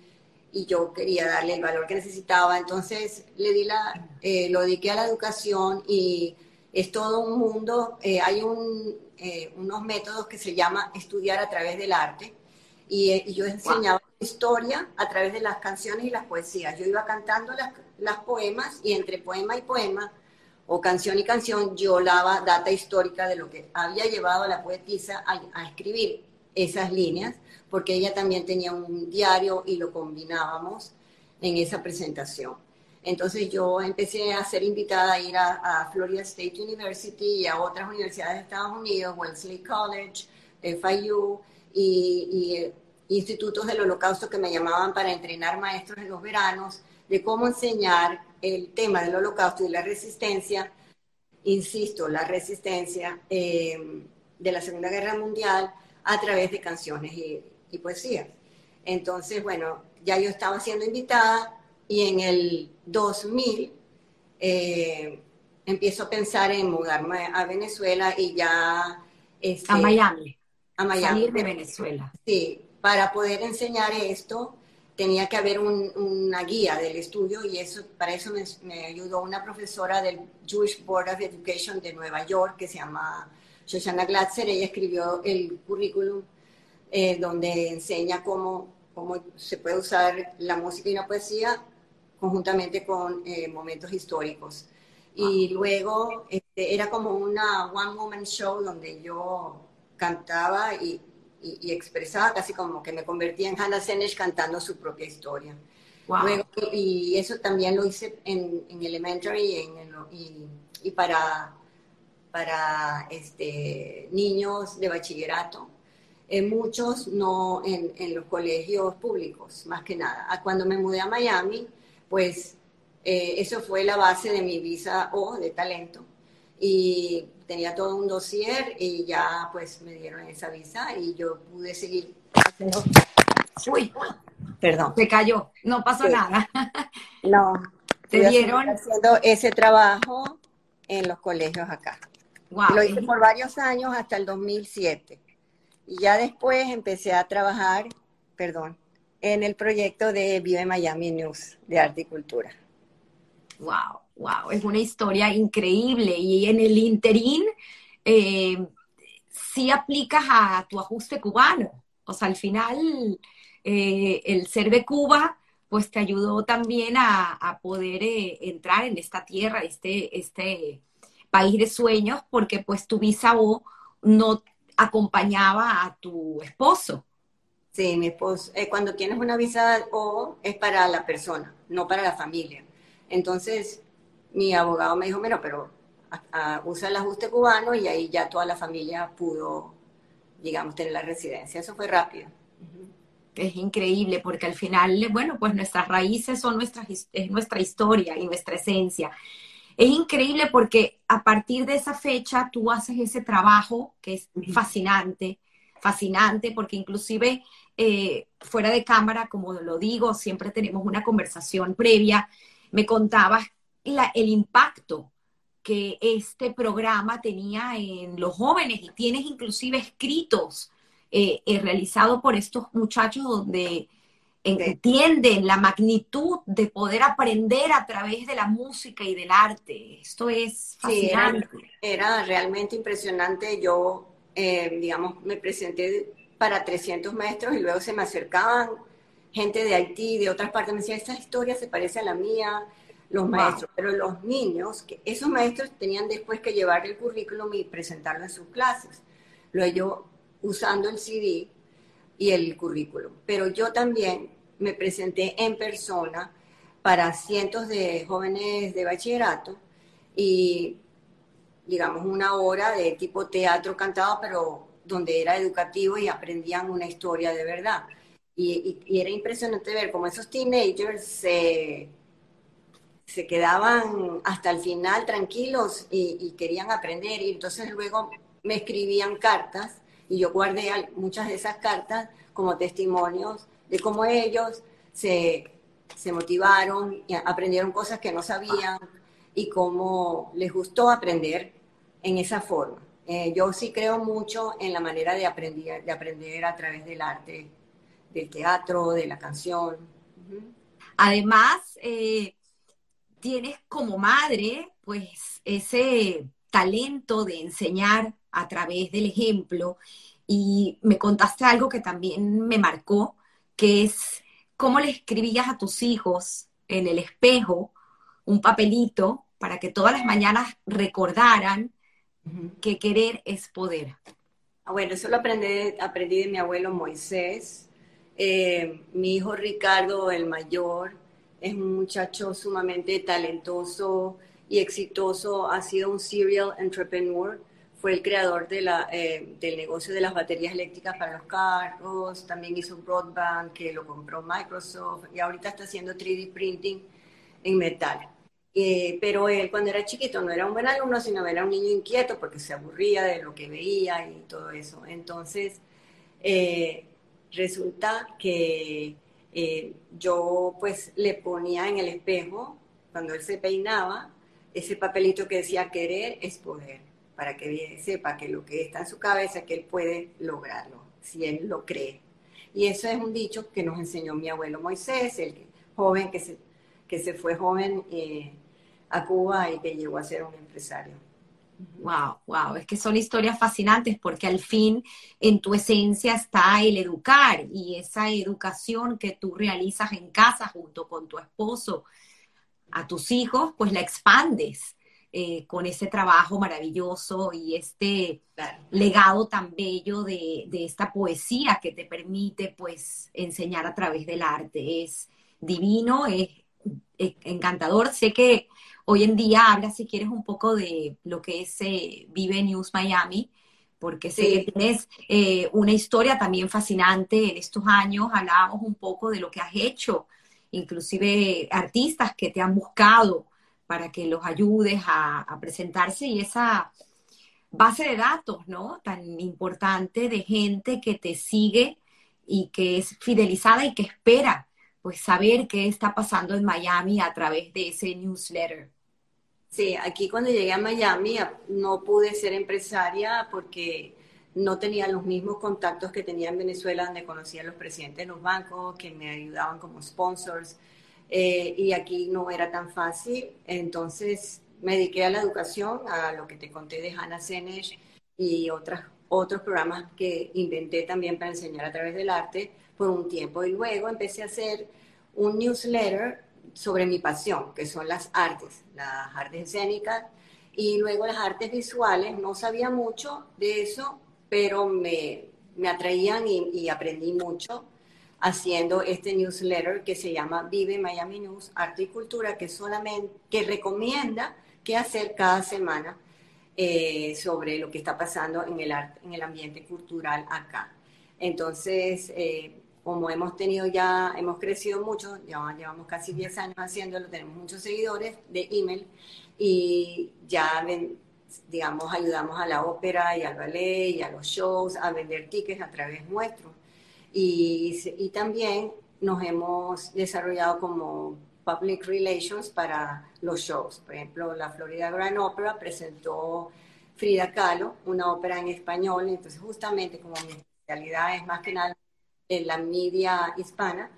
S4: y, yo quería darle el valor que necesitaba. Entonces le di la, eh, lo dediqué a la educación y es todo un mundo. Eh, hay un, eh, unos métodos que se llama estudiar a través del arte y, yo enseñaba historia a través de las canciones y las poesías. Yo iba cantando las, poemas y entre poema y poema o canción y canción yo daba data histórica de lo que había llevado a la poetisa a, escribir esas líneas, porque ella también tenía un diario y lo combinábamos en esa presentación. Entonces yo empecé a ser invitada a ir a, Florida State University y a otras universidades de Estados Unidos, Wellesley College, FIU y, y institutos del holocausto que me llamaban para entrenar maestros en los veranos de cómo enseñar el tema del holocausto y la resistencia, insisto, la resistencia eh, de la Segunda Guerra Mundial a través de canciones y, poesía. Entonces, bueno, ya yo estaba siendo invitada y en el 2000 eh, empiezo a pensar en mudarme a Venezuela y ya...
S3: Este, a Miami.
S4: A Miami.
S3: Salir de Venezuela.
S4: Sí, para poder enseñar esto tenía que haber una guía del estudio y eso, para eso me, ayudó una profesora del Jewish Board of Education de Nueva York que se llama Shoshana Glatzer. Ella escribió el currículum eh, donde enseña cómo, cómo se puede usar la música y la poesía conjuntamente con eh, momentos históricos. Y luego este, era como una one woman show donde yo cantaba y y, expresaba casi como que me convertía en Hannah Senesh cantando su propia historia. y eso también lo hice en, elementary y, para, para este, niños de bachillerato. En muchos no en, en, los colegios públicos, más que nada. Ah, cuando me mudé a Miami, pues eh, eso fue la base de mi visa O de talento. Y tenía todo un dossier y ya pues me dieron esa visa y yo pude seguir haciendo...
S3: Uy, perdón. Se cayó, no pasó nada.
S4: No, te dieron haciendo ese trabajo en los colegios acá. Lo hice por varios años hasta el 2007. Y ya después empecé a trabajar, perdón, en el proyecto de Vive Miami News de Arte y Cultura.
S3: Wow wow, es una historia increíble. Y en el interín, eh, sí aplicas a tu ajuste cubano. O sea, al final, eh, el ser de Cuba, pues te ayudó también a, poder eh, entrar en esta tierra, este, este país de sueños, porque pues tu visa O no acompañaba a tu esposo.
S4: Sí, mi esposo, cuando tienes una visa O es para la persona, no para la familia. Entonces, mi abogado me dijo, mira, pero usa el ajuste cubano y ahí ya toda la familia pudo, digamos, tener la residencia. Eso fue rápido.
S3: Es increíble porque al final, bueno, pues nuestras raíces son nuestras, es nuestra historia y nuestra esencia. Es increíble porque a partir de esa fecha tú haces ese trabajo que es fascinante, fascinante, porque inclusive eh, fuera de cámara, como lo digo, siempre tenemos una conversación previa. Me contabas el impacto que este programa tenía en los jóvenes y tienes inclusive escritos eh, eh, realizados por estos muchachos donde entienden la magnitud de poder aprender a través de la música y del arte. Esto es fascinante.
S4: era, realmente impresionante. Yo, eh, digamos, me presenté para 300 maestros y luego se me acercaban gente de Haití, de otras partes, me decían, esta historia se parece a la mía, los maestros, pero los niños, que esos maestros tenían después que llevar el currículum y presentarlo en sus clases. Lo yo usando el CD y el currículum. Pero yo también me presenté en persona para cientos de jóvenes de bachillerato y digamos una hora de tipo teatro cantado, pero donde era educativo y aprendían una historia de verdad. Y, y era impresionante ver cómo esos teenagers se se quedaban hasta el final tranquilos y, querían aprender y entonces luego me escribían cartas y yo guardé muchas de esas cartas como testimonios de cómo ellos se, motivaron y aprendieron cosas que no sabían y cómo les gustó aprender en esa forma. Eh, yo sí creo mucho en la manera de aprender, de aprender a través del arte, del teatro, de la canción.
S3: Además, eh, tienes como madre, pues, ese talento de enseñar a través del ejemplo. Y me contaste algo que también me marcó, que es cómo le escribías a tus hijos en el espejo un papelito para que todas las mañanas recordaran que querer es poder.
S4: Ah, bueno, eso lo aprendí, de mi abuelo Moisés, eh, mi hijo Ricardo, el mayor, es un muchacho sumamente talentoso y exitoso, ha sido un serial entrepreneur, fue el creador de la, eh, del negocio de las baterías eléctricas para los carros, también hizo broadband que lo compró Microsoft y ahorita está haciendo 3D printing en metal. Eh, pero él cuando era chiquito no era un buen alumno, sino era un niño inquieto porque se aburría de lo que veía y todo eso. Entonces, eh, resulta que eh, yo pues le ponía en el espejo, cuando él se peinaba, ese papelito que decía querer es poder, para que sepa que lo que está en su cabeza, que él puede lograrlo, si él lo cree. Y eso es un dicho que nos enseñó mi abuelo Moisés, el joven que se, que se fue joven eh, a Cuba y que llegó a ser un empresario.
S3: Wow, wow, es que son historias fascinantes porque al fin en tu esencia está el educar y esa educación que tú realizas en casa junto con tu esposo a tus hijos, pues la expandes eh, con ese trabajo maravilloso y este legado tan bello de, esta poesía que te permite pues enseñar a través del arte. Es divino, es, es encantador. Sé que Hoy en día habla, si quieres, un poco de lo que es eh, Vive News Miami, porque sé que tienes eh, una historia también fascinante en estos años. Hablábamos un poco de lo que has hecho, inclusive artistas que te han buscado para que los ayudes a, a presentarse y esa base de datos, ¿no? Tan importante de gente que te sigue y que es fidelizada y que espera pues saber qué está pasando en Miami a través de ese newsletter.
S4: Sí, aquí cuando llegué a Miami no pude ser empresaria porque no tenía los mismos contactos que tenía en Venezuela, donde conocía a los presidentes de los bancos, que me ayudaban como sponsors, eh, y aquí no era tan fácil. Entonces me dediqué a la educación, a lo que te conté de Hannah Senesh y otras, otros programas que inventé también para enseñar a través del arte por un tiempo. Y luego empecé a hacer un newsletter sobre mi pasión, que son las artes, las artes escénicas y luego las artes visuales. No sabía mucho de eso, pero me, me atraían y, aprendí mucho haciendo este newsletter que se llama Vive Miami News, Arte y Cultura, que solamente que recomienda qué hacer cada semana eh, sobre lo que está pasando en el arte, en el ambiente cultural acá. Entonces, eh, como hemos tenido ya, hemos crecido mucho, ya llevamos casi 10 años haciéndolo, tenemos muchos seguidores de email y ya, digamos, ayudamos a la ópera y al ballet y a los shows a vender tickets a través nuestro. Y, y también nos hemos desarrollado como public relations para los shows. Por ejemplo, la Florida Grand Opera presentó Frida Kahlo, una ópera en español, entonces justamente como mi especialidad es más que nada en la media hispana,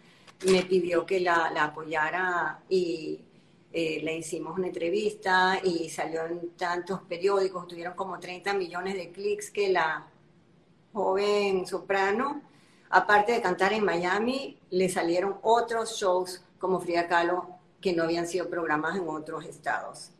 S4: me pidió que la, apoyara y eh, le hicimos una entrevista y salió en tantos periódicos, tuvieron como 30 millones de clics que la joven soprano, aparte de cantar en Miami, le salieron otros shows como Frida Kahlo que no habían sido programados en otros estados.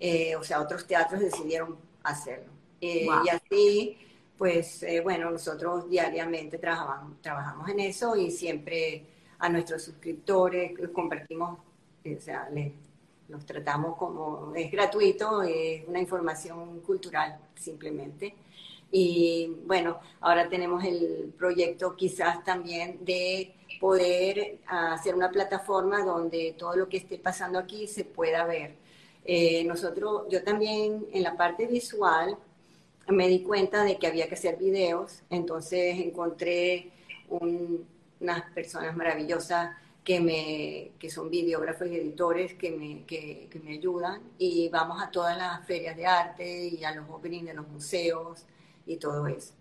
S4: Eh, o sea, otros teatros decidieron hacerlo. Eh, y así pues eh, bueno, nosotros diariamente trabajamos, en eso y siempre a nuestros suscriptores compartimos, eh, o sea, les, los tratamos como es gratuito, es una información cultural simplemente. Y bueno, ahora tenemos el proyecto quizás también de poder hacer una plataforma donde todo lo que esté pasando aquí se pueda ver. Eh, nosotros, yo también en la parte visual, me di cuenta de que había que hacer videos, entonces encontré unas personas maravillosas que, me, que son videógrafos y editores que me, que, me ayudan y vamos a todas las ferias de arte y a los openings de los museos y todo eso.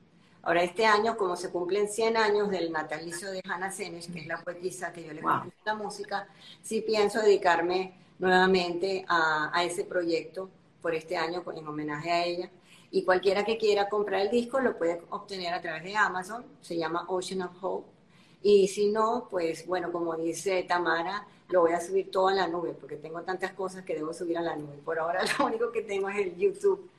S4: Ahora, este año, como se cumplen 100 años del natalicio de Hannah Senesh, que es la poetisa que yo le wow. la música, sí pienso dedicarme nuevamente a, a, ese proyecto por este año en homenaje a ella y cualquiera que quiera comprar el disco lo puede obtener a través de Amazon, se llama Ocean of Hope. Y si no, pues bueno, como dice Tamara, lo voy a subir todo a la nube, porque tengo tantas cosas que debo subir a la nube. Por ahora lo único que tengo es el YouTube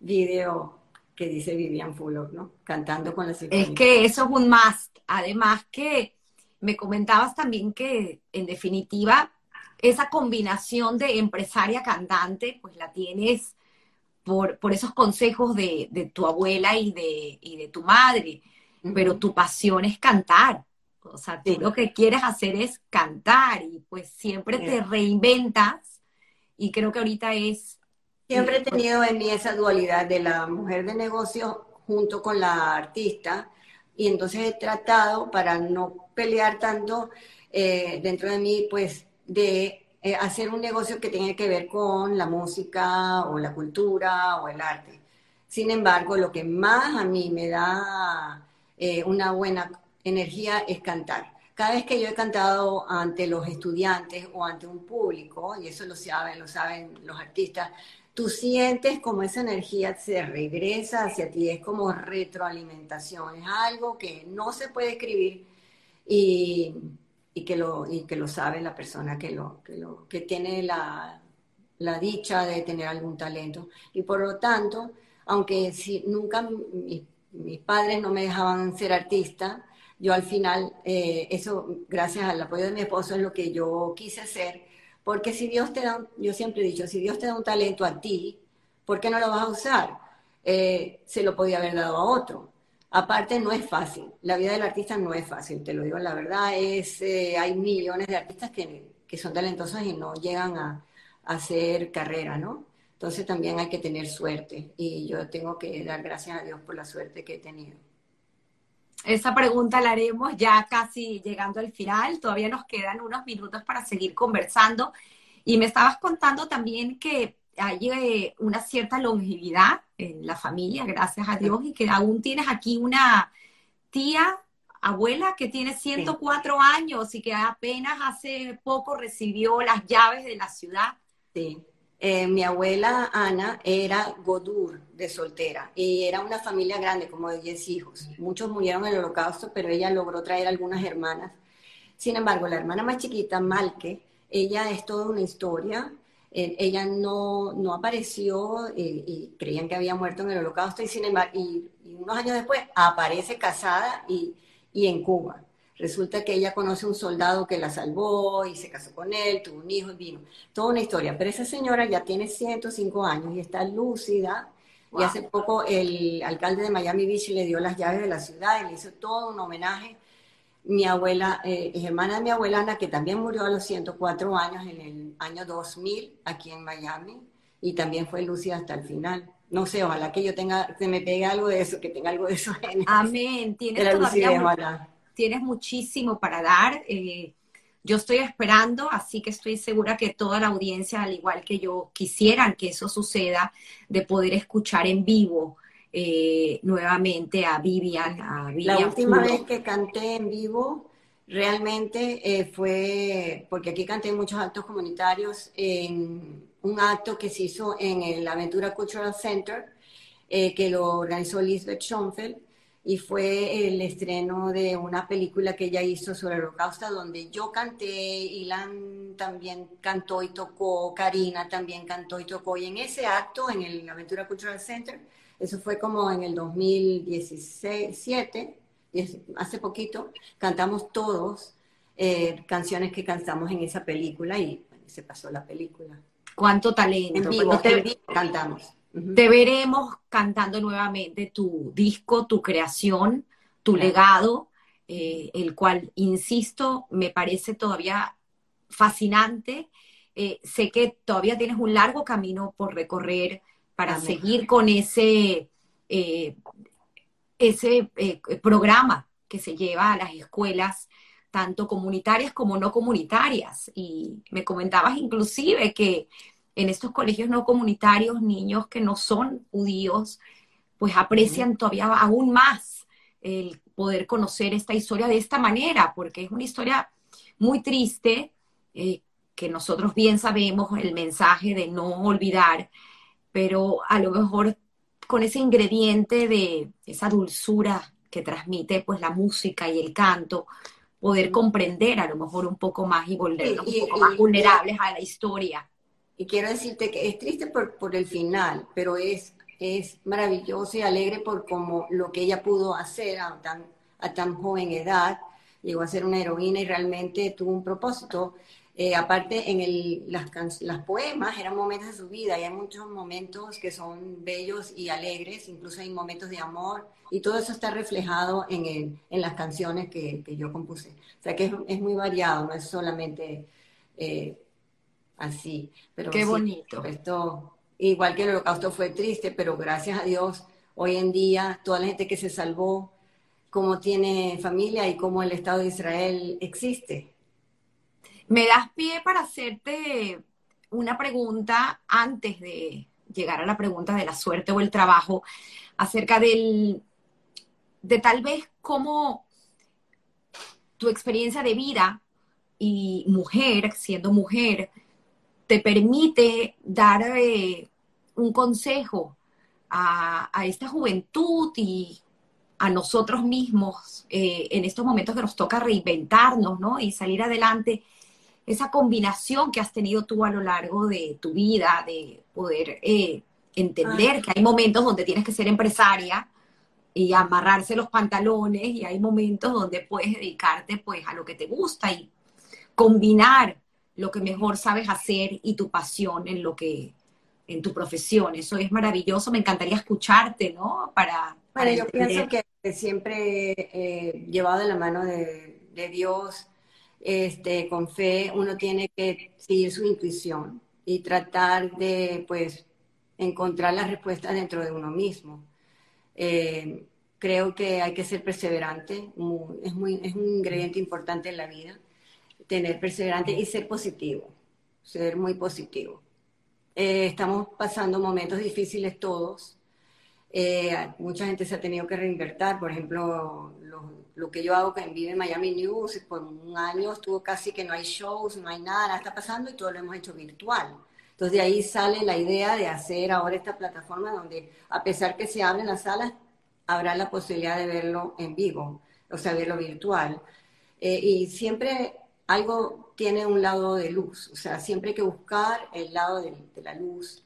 S4: video que dice Vivian Fullock, ¿no? Cantando con la sinfonía.
S3: Es que eso es un must. Además que me comentabas también que, en definitiva, esa combinación de empresaria cantante, pues la tienes por, por esos consejos de, de, tu abuela y de, y de tu madre, pero tu pasión es cantar. O sea, tú lo que quieres hacer es cantar y pues siempre te reinventas. Y creo que ahorita es...
S4: Siempre he tenido en mí esa dualidad de la mujer de negocio junto con la artista. Y entonces he tratado para no pelear tanto eh, dentro de mí, pues de eh, hacer un negocio que tenga que ver con la música o la cultura o el arte. Sin embargo, lo que más a mí me da eh, una buena energía es cantar. Cada vez que yo he cantado ante los estudiantes o ante un público, y eso lo saben, lo saben los artistas, tú sientes como esa energía se regresa hacia ti, es como retroalimentación, es algo que no se puede escribir y, que, lo, y que lo sabe la persona que, lo, que, lo, que tiene la, la dicha de tener algún talento. Y por lo tanto, aunque si nunca mis padres no me dejaban ser artista, yo al final, eh, eso gracias al apoyo de mi esposo es lo que yo quise hacer porque si Dios te da, yo siempre he dicho, si Dios te da un talento a ti, ¿por qué no lo vas a usar? Eh, se lo podía haber dado a otro. Aparte, no es fácil. La vida del artista no es fácil, te lo digo la verdad. Es, eh, hay millones de artistas que, que, son talentosos y no llegan a, a hacer carrera, ¿no? Entonces también hay que tener suerte y yo tengo que dar gracias a Dios por la suerte que he tenido.
S3: Esa pregunta la haremos ya casi llegando al final. Todavía nos quedan unos minutos para seguir conversando. Y me estabas contando también que hay eh, una cierta longevidad en la familia, gracias a Dios, y que aún tienes aquí una tía, abuela, que tiene 104 años y que apenas hace poco recibió las llaves de la ciudad.
S4: Sí. Eh, mi abuela Ana era Godur de soltera y era una familia grande, como de 10 hijos. Muchos murieron en el holocausto, pero ella logró traer algunas hermanas. Sin embargo, la hermana más chiquita, Malke, ella es toda una historia. Eh, ella no, no apareció eh, y creían que había muerto en el holocausto y, sin embargo, y, unos años después aparece casada y, y en Cuba. Resulta que ella conoce a un soldado que la salvó y se casó con él, tuvo un hijo y vino. Toda una historia. Pero esa señora ya tiene 105 años y está lúcida. Y hace poco el alcalde de Miami Beach le dio las llaves de la ciudad y le hizo todo un homenaje. Mi abuela, eh, es hermana de mi abuela Ana, que también murió a los 104 años en el año 2000 aquí en Miami y también fue lúcida hasta el final. No sé, ojalá que yo tenga, se me pegue algo de eso, que tenga algo de eso en
S3: Amén. Tienes todavía tienes muchísimo para dar. Eh, yo estoy esperando, así que estoy segura que toda la audiencia, al igual que yo, quisieran que eso suceda, de poder escuchar en vivo eh, nuevamente a Vivian. A
S4: la última vez que canté en vivo realmente eh, fue, porque aquí canté en muchos actos comunitarios, en un acto que se hizo en el Aventura Cultural Center, que lo organizó Lisbeth Schoenfeld y fue el estreno de una película que ella hizo sobre el holocausto donde yo canté, Ilan también cantó y tocó, Karina también cantó y tocó, y en ese acto, en el Aventura Cultural Center, eso fue como en el 2017, hace poquito, cantamos todos eh, canciones que cantamos en esa película y se pasó la película.
S3: ¿Cuánto talento? En
S4: vivo, cantamos.
S3: Te veremos cantando nuevamente tu disco, tu creación, tu legado, eh, el cual, insisto, me parece todavía fascinante. Eh, sé que todavía tienes un largo camino por recorrer para seguir con ese, eh, ese programa que se lleva a las escuelas, tanto comunitarias como no comunitarias. Y me comentabas inclusive que en estos colegios no comunitarios, niños que no son judíos, pues aprecian todavía aún más el poder conocer esta historia de esta manera, porque es una historia muy triste, eh, que nosotros bien sabemos el mensaje de no olvidar, pero a lo mejor con ese ingrediente de esa dulzura que transmite pues la música y el canto, poder comprender a lo mejor un poco más y volvernos un poco más vulnerables a la historia.
S4: Y quiero decirte que es triste por, por el final, pero es, es maravilloso y alegre por como lo que ella pudo hacer a tan, a tan joven edad. Llegó a ser una heroína y realmente tuvo un propósito. Eh, aparte, en el, las, las poemas eran momentos de su vida y hay muchos momentos que son bellos y alegres, incluso hay momentos de amor y todo eso está reflejado en, el, en las canciones que, que, yo compuse. O sea que es, es muy variado, no es solamente eh, así. Pero
S3: Qué bonito.
S4: Esto, igual que el holocausto fue triste, pero gracias a Dios, hoy en día, toda la gente que se salvó, cómo tiene familia y cómo el Estado de Israel existe.
S3: Me das pie para hacerte una pregunta antes de llegar a la pregunta de la suerte o el trabajo, acerca del, de tal vez cómo tu experiencia de vida y mujer, siendo mujer, te permite dar eh, un consejo a, esta juventud y a nosotros mismos eh, en estos momentos que nos toca reinventarnos, ¿no? Y salir adelante. Esa combinación que has tenido tú a lo largo de tu vida, de poder eh, entender Ay. que hay momentos donde tienes que ser empresaria y amarrarse los pantalones y hay momentos donde puedes dedicarte pues a lo que te gusta y combinar lo que mejor sabes hacer y tu pasión en lo que en tu profesión. Eso es maravilloso. Me encantaría escucharte, ¿no? Para,
S4: para bueno, yo pienso que siempre eh, llevado de la mano de, de, Dios, este, con fe, uno tiene que seguir su intuición y tratar de, pues, encontrar las respuestas dentro de uno mismo. Eh, creo que hay que ser perseverante, muy, es, muy, es un ingrediente importante en la vida, tener perseverante y ser positivo, ser muy positivo. Eh, estamos pasando momentos difíciles todos. Eh, mucha gente se ha tenido que reinvertir. Por ejemplo, lo, que yo hago que vive en Miami News, por un año estuvo casi que no hay shows, no hay nada, está pasando y todo lo hemos hecho virtual. Entonces de ahí sale la idea de hacer ahora esta plataforma donde a pesar que se abren las salas, habrá la posibilidad de verlo en vivo, o sea, verlo virtual. Eh, y siempre algo tiene un lado de luz, o sea, siempre hay que buscar el lado de, de la luz.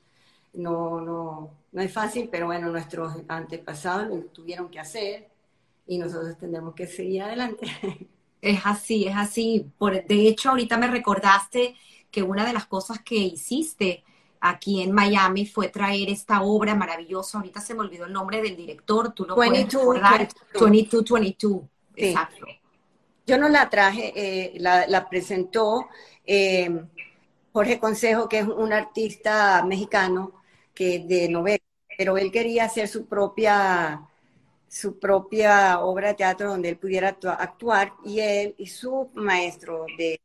S4: No, no, no es fácil, pero bueno, nuestros antepasados lo tuvieron que hacer y nosotros tendremos que seguir adelante.
S3: Es así, es así. Por, de hecho, ahorita me recordaste que una de las cosas que hiciste aquí en Miami fue traer esta obra maravillosa. Ahorita se me olvidó el nombre del director, tú lo 22, puedes recordar. 2222. Sí. Exacto.
S4: Yo no la traje, eh, la, la, presentó eh, Jorge Consejo, que es un artista mexicano que de novela, pero él quería hacer su propia su propia obra de teatro donde él pudiera actuar y él y su maestro de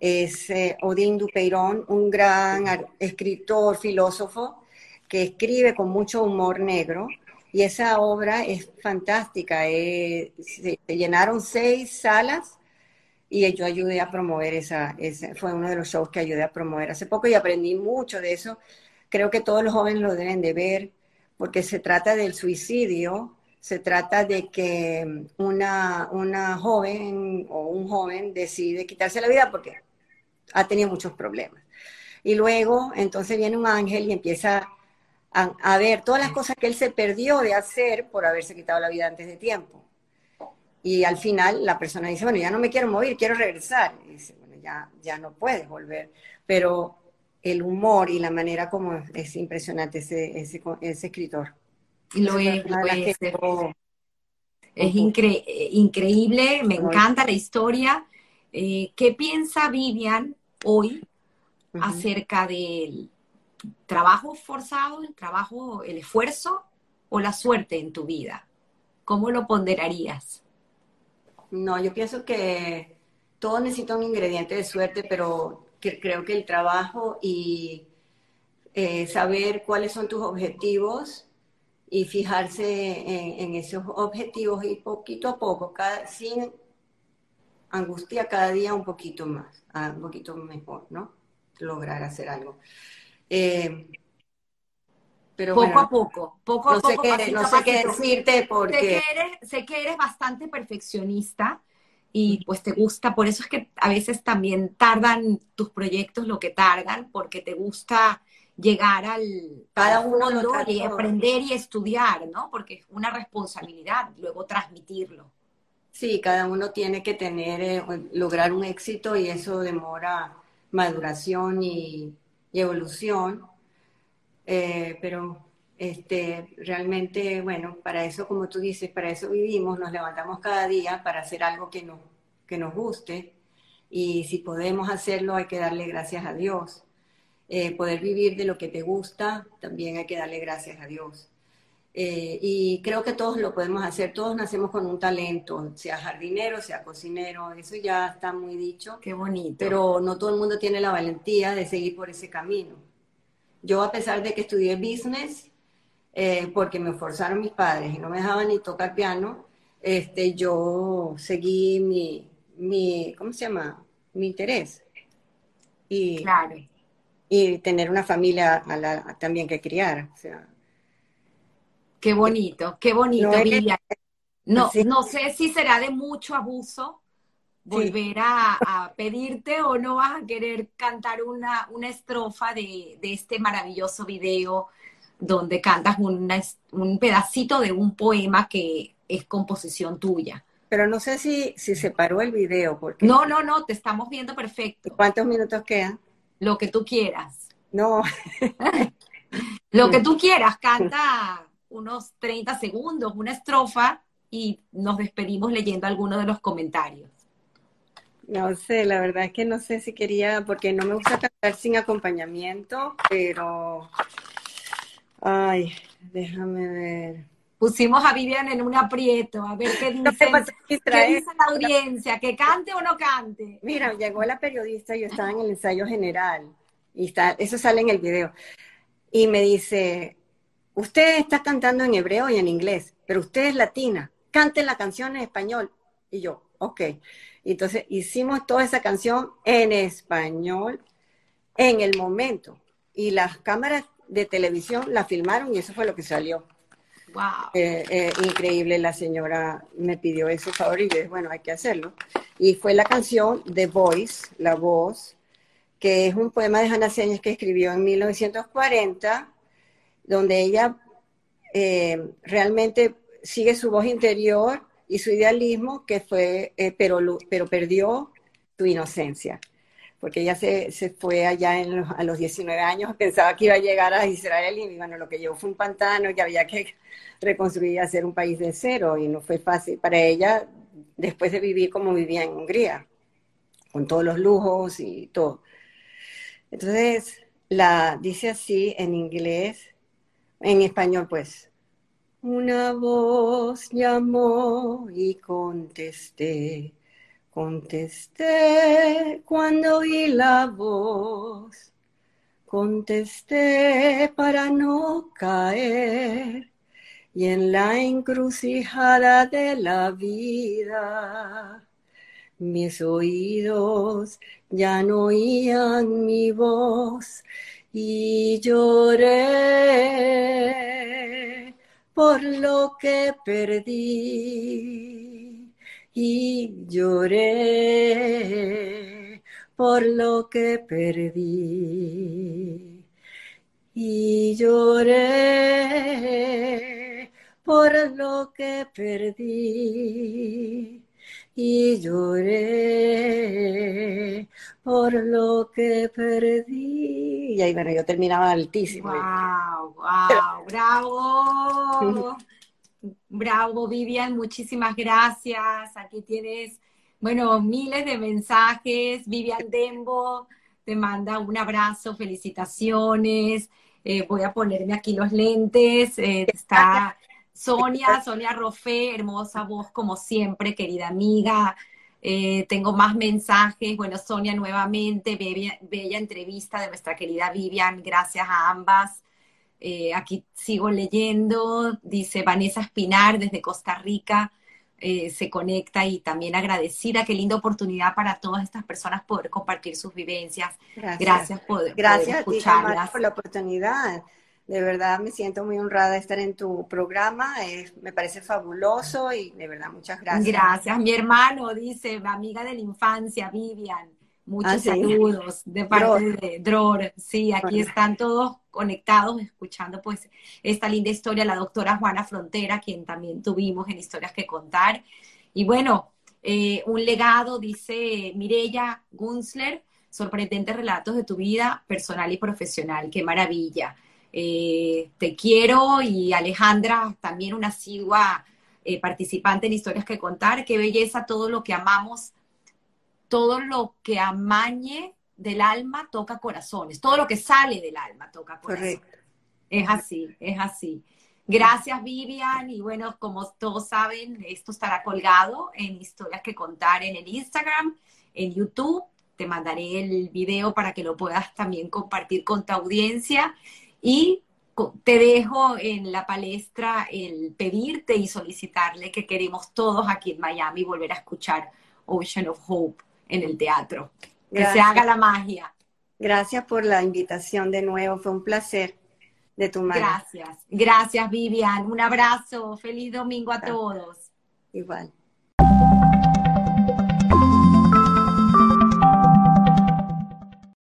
S4: es eh, Odín Dupeirón, un gran escritor, filósofo, que escribe con mucho humor negro. Y esa obra es fantástica. Se, se, llenaron seis salas y yo ayudé a promover esa, esa, fue uno de los shows que ayudé a promover hace poco y aprendí mucho de eso. Creo que todos los jóvenes lo deben de ver porque se trata del suicidio, se trata de que una, una joven o un joven decide quitarse la vida porque ha tenido muchos problemas. Y luego, entonces viene un ángel y empieza a, ver todas las cosas que él se perdió de hacer por haberse quitado la vida antes de tiempo. Y al final la persona dice, bueno, ya no me quiero morir, quiero regresar. Y dice, bueno, ya, ya no puedes volver. Pero el humor y la manera como es impresionante ese, ese escritor.
S3: Lo es, lo es. Es incre increíble, me encanta la historia. Eh, ¿Qué piensa Vivian hoy uh -huh. acerca del trabajo forzado, el trabajo, el esfuerzo o la suerte en tu vida? ¿Cómo lo ponderarías?
S4: No, yo pienso que todo necesita un ingrediente de suerte, pero que creo que el trabajo y eh, saber cuáles son tus objetivos y fijarse en, en, esos objetivos y poquito a poco, cada, sin angustia, cada día un poquito más, un poquito mejor, ¿no? Lograr hacer algo. Eh,
S3: pero poco bueno, a poco, poco
S4: no
S3: a poco.
S4: Sé qué, no sé qué decirte porque...
S3: Sé que, eres, sé que eres bastante perfeccionista y pues te gusta, por eso es que a veces también tardan tus proyectos lo que tardan, porque te gusta llegar al
S4: cada uno
S3: y aprender y estudiar, ¿no? Porque es una responsabilidad luego transmitirlo.
S4: Sí, cada uno tiene que tener, eh, lograr un éxito y eso demora maduración y, evolución. Eh, pero este, realmente, bueno, para eso, como tú dices, para eso vivimos, nos levantamos cada día para hacer algo que nos, que nos guste y si podemos hacerlo hay que darle gracias a Dios. Eh, poder vivir de lo que te gusta, también hay que darle gracias a Dios. Eh, y creo que todos lo podemos hacer, todos nacemos con un talento, sea jardinero, sea cocinero, eso ya está muy dicho.
S3: Qué bonito.
S4: Pero no todo el mundo tiene la valentía de seguir por ese camino. Yo, a pesar de que estudié business, eh, porque me forzaron mis padres y no me dejaban ni tocar piano, este, yo seguí mi, mi, ¿cómo se llama? Mi interés. Y,
S3: claro.
S4: Y tener una familia a la, también que criar. O sea,
S3: qué bonito, qué bonito, no, No, sé si será de mucho abuso volver a, pedirte o no vas a querer cantar una, una estrofa de, de este maravilloso video donde cantas un pedacito de un poema que es composición tuya.
S4: Pero no sé si, si se paró el video. Porque...
S3: No, no, no, te estamos viendo perfecto.
S4: ¿Cuántos minutos quedan?
S3: Lo que tú quieras.
S4: No.
S3: Lo que tú quieras, canta unos 30 segundos, una estrofa y nos despedimos leyendo algunos de los comentarios.
S4: No sé, la verdad es que no sé si quería, porque no me gusta cantar sin acompañamiento, pero Ay, déjame ver.
S3: Pusimos a Vivian en un aprieto, a ver qué dice, ¿qué dice la audiencia, que cante o no cante.
S4: Mira, llegó la periodista, yo estaba en el ensayo general, y está, eso sale en el video, y me dice, usted está cantando en hebreo y en inglés, pero usted es latina, cante la canción en español. Y yo, ok. Entonces hicimos toda esa canción en español en el momento. Y las cámaras de televisión la filmaron y eso fue lo que salió.
S3: Wow.
S4: Eh, eh, increíble, la señora me pidió ese favor y dije, bueno, hay que hacerlo. Y fue la canción The Voice, La Voz, que es un poema de Hannah Señas que escribió en 1940, donde ella eh, realmente sigue su voz interior y su idealismo, que fue, pero, pero perdió su inocencia porque ella se, se fue allá a los 19 años, pensaba que iba a llegar a Israel y bueno, lo que llevó fue un pantano que había que reconstruir y hacer un país de cero y no fue fácil para ella después de vivir como vivía en Hungría, con todos los lujos y todo. Entonces, la dice así en inglés, en español pues, una voz llamó y contesté Contesté cuando oí la voz, contesté para no caer y en la encrucijada de la vida. Mis oídos ya no oían mi voz y lloré por lo que perdí y lloré por lo que perdí. Y lloré por lo que perdí. Y lloré por lo que perdí. Y ahí, bueno, yo terminaba altísimo.
S3: ¡Wow! ¡Wow! ¡Bravo! Bravo, Vivian, muchísimas gracias. Aquí tienes, bueno, miles de mensajes. Vivian Dembo te manda un abrazo, felicitaciones. Eh, voy a ponerme aquí los lentes. Eh, está Sonia, Sonia Rofé, hermosa voz como siempre, querida amiga. Eh, tengo más mensajes. Bueno, Sonia, nuevamente, bella entrevista de nuestra querida Vivian. Gracias a ambas. Eh, aquí sigo leyendo, dice Vanessa Espinar desde Costa Rica, eh, se conecta y también agradecida, qué linda oportunidad para todas estas personas poder compartir sus vivencias. Gracias, por,
S4: Gracias escucharlas. por la oportunidad. De verdad me siento muy honrada de estar en tu programa, me parece fabuloso y de verdad muchas gracias.
S3: Gracias. Mi hermano dice, amiga de la infancia, Vivian. Muchos ah, saludos de parte de Dror. Sí, aquí están todos conectados, escuchando pues esta linda historia, la doctora Juana Frontera, quien también tuvimos en Historias que Contar. Y bueno, Eh, un legado, dice Mirella Gunzler, sorprendentes relatos de tu vida personal y profesional. Qué maravilla. Eh, te quiero y Alejandra, también una asigua eh, participante en Historias que Contar. Qué belleza todo lo que amamos, todo lo que amañe del alma toca corazones, todo lo que sale del alma toca corazones. Correcto. Es así, es así. Gracias, Vivian. Y bueno, como todos saben, esto estará colgado en Historias que Contar en el Instagram, en YouTube. Te mandaré el video para que lo puedas también compartir con tu audiencia. Y te dejo en la palestra el pedirte y solicitarle que queremos todos aquí en Miami volver a escuchar Ocean of Hope en el teatro. Que se haga la magia.
S4: Gracias por la invitación de nuevo, fue un placer de tu mano.
S3: Gracias, gracias Vivian, un abrazo, feliz domingo a todos.
S4: Igual.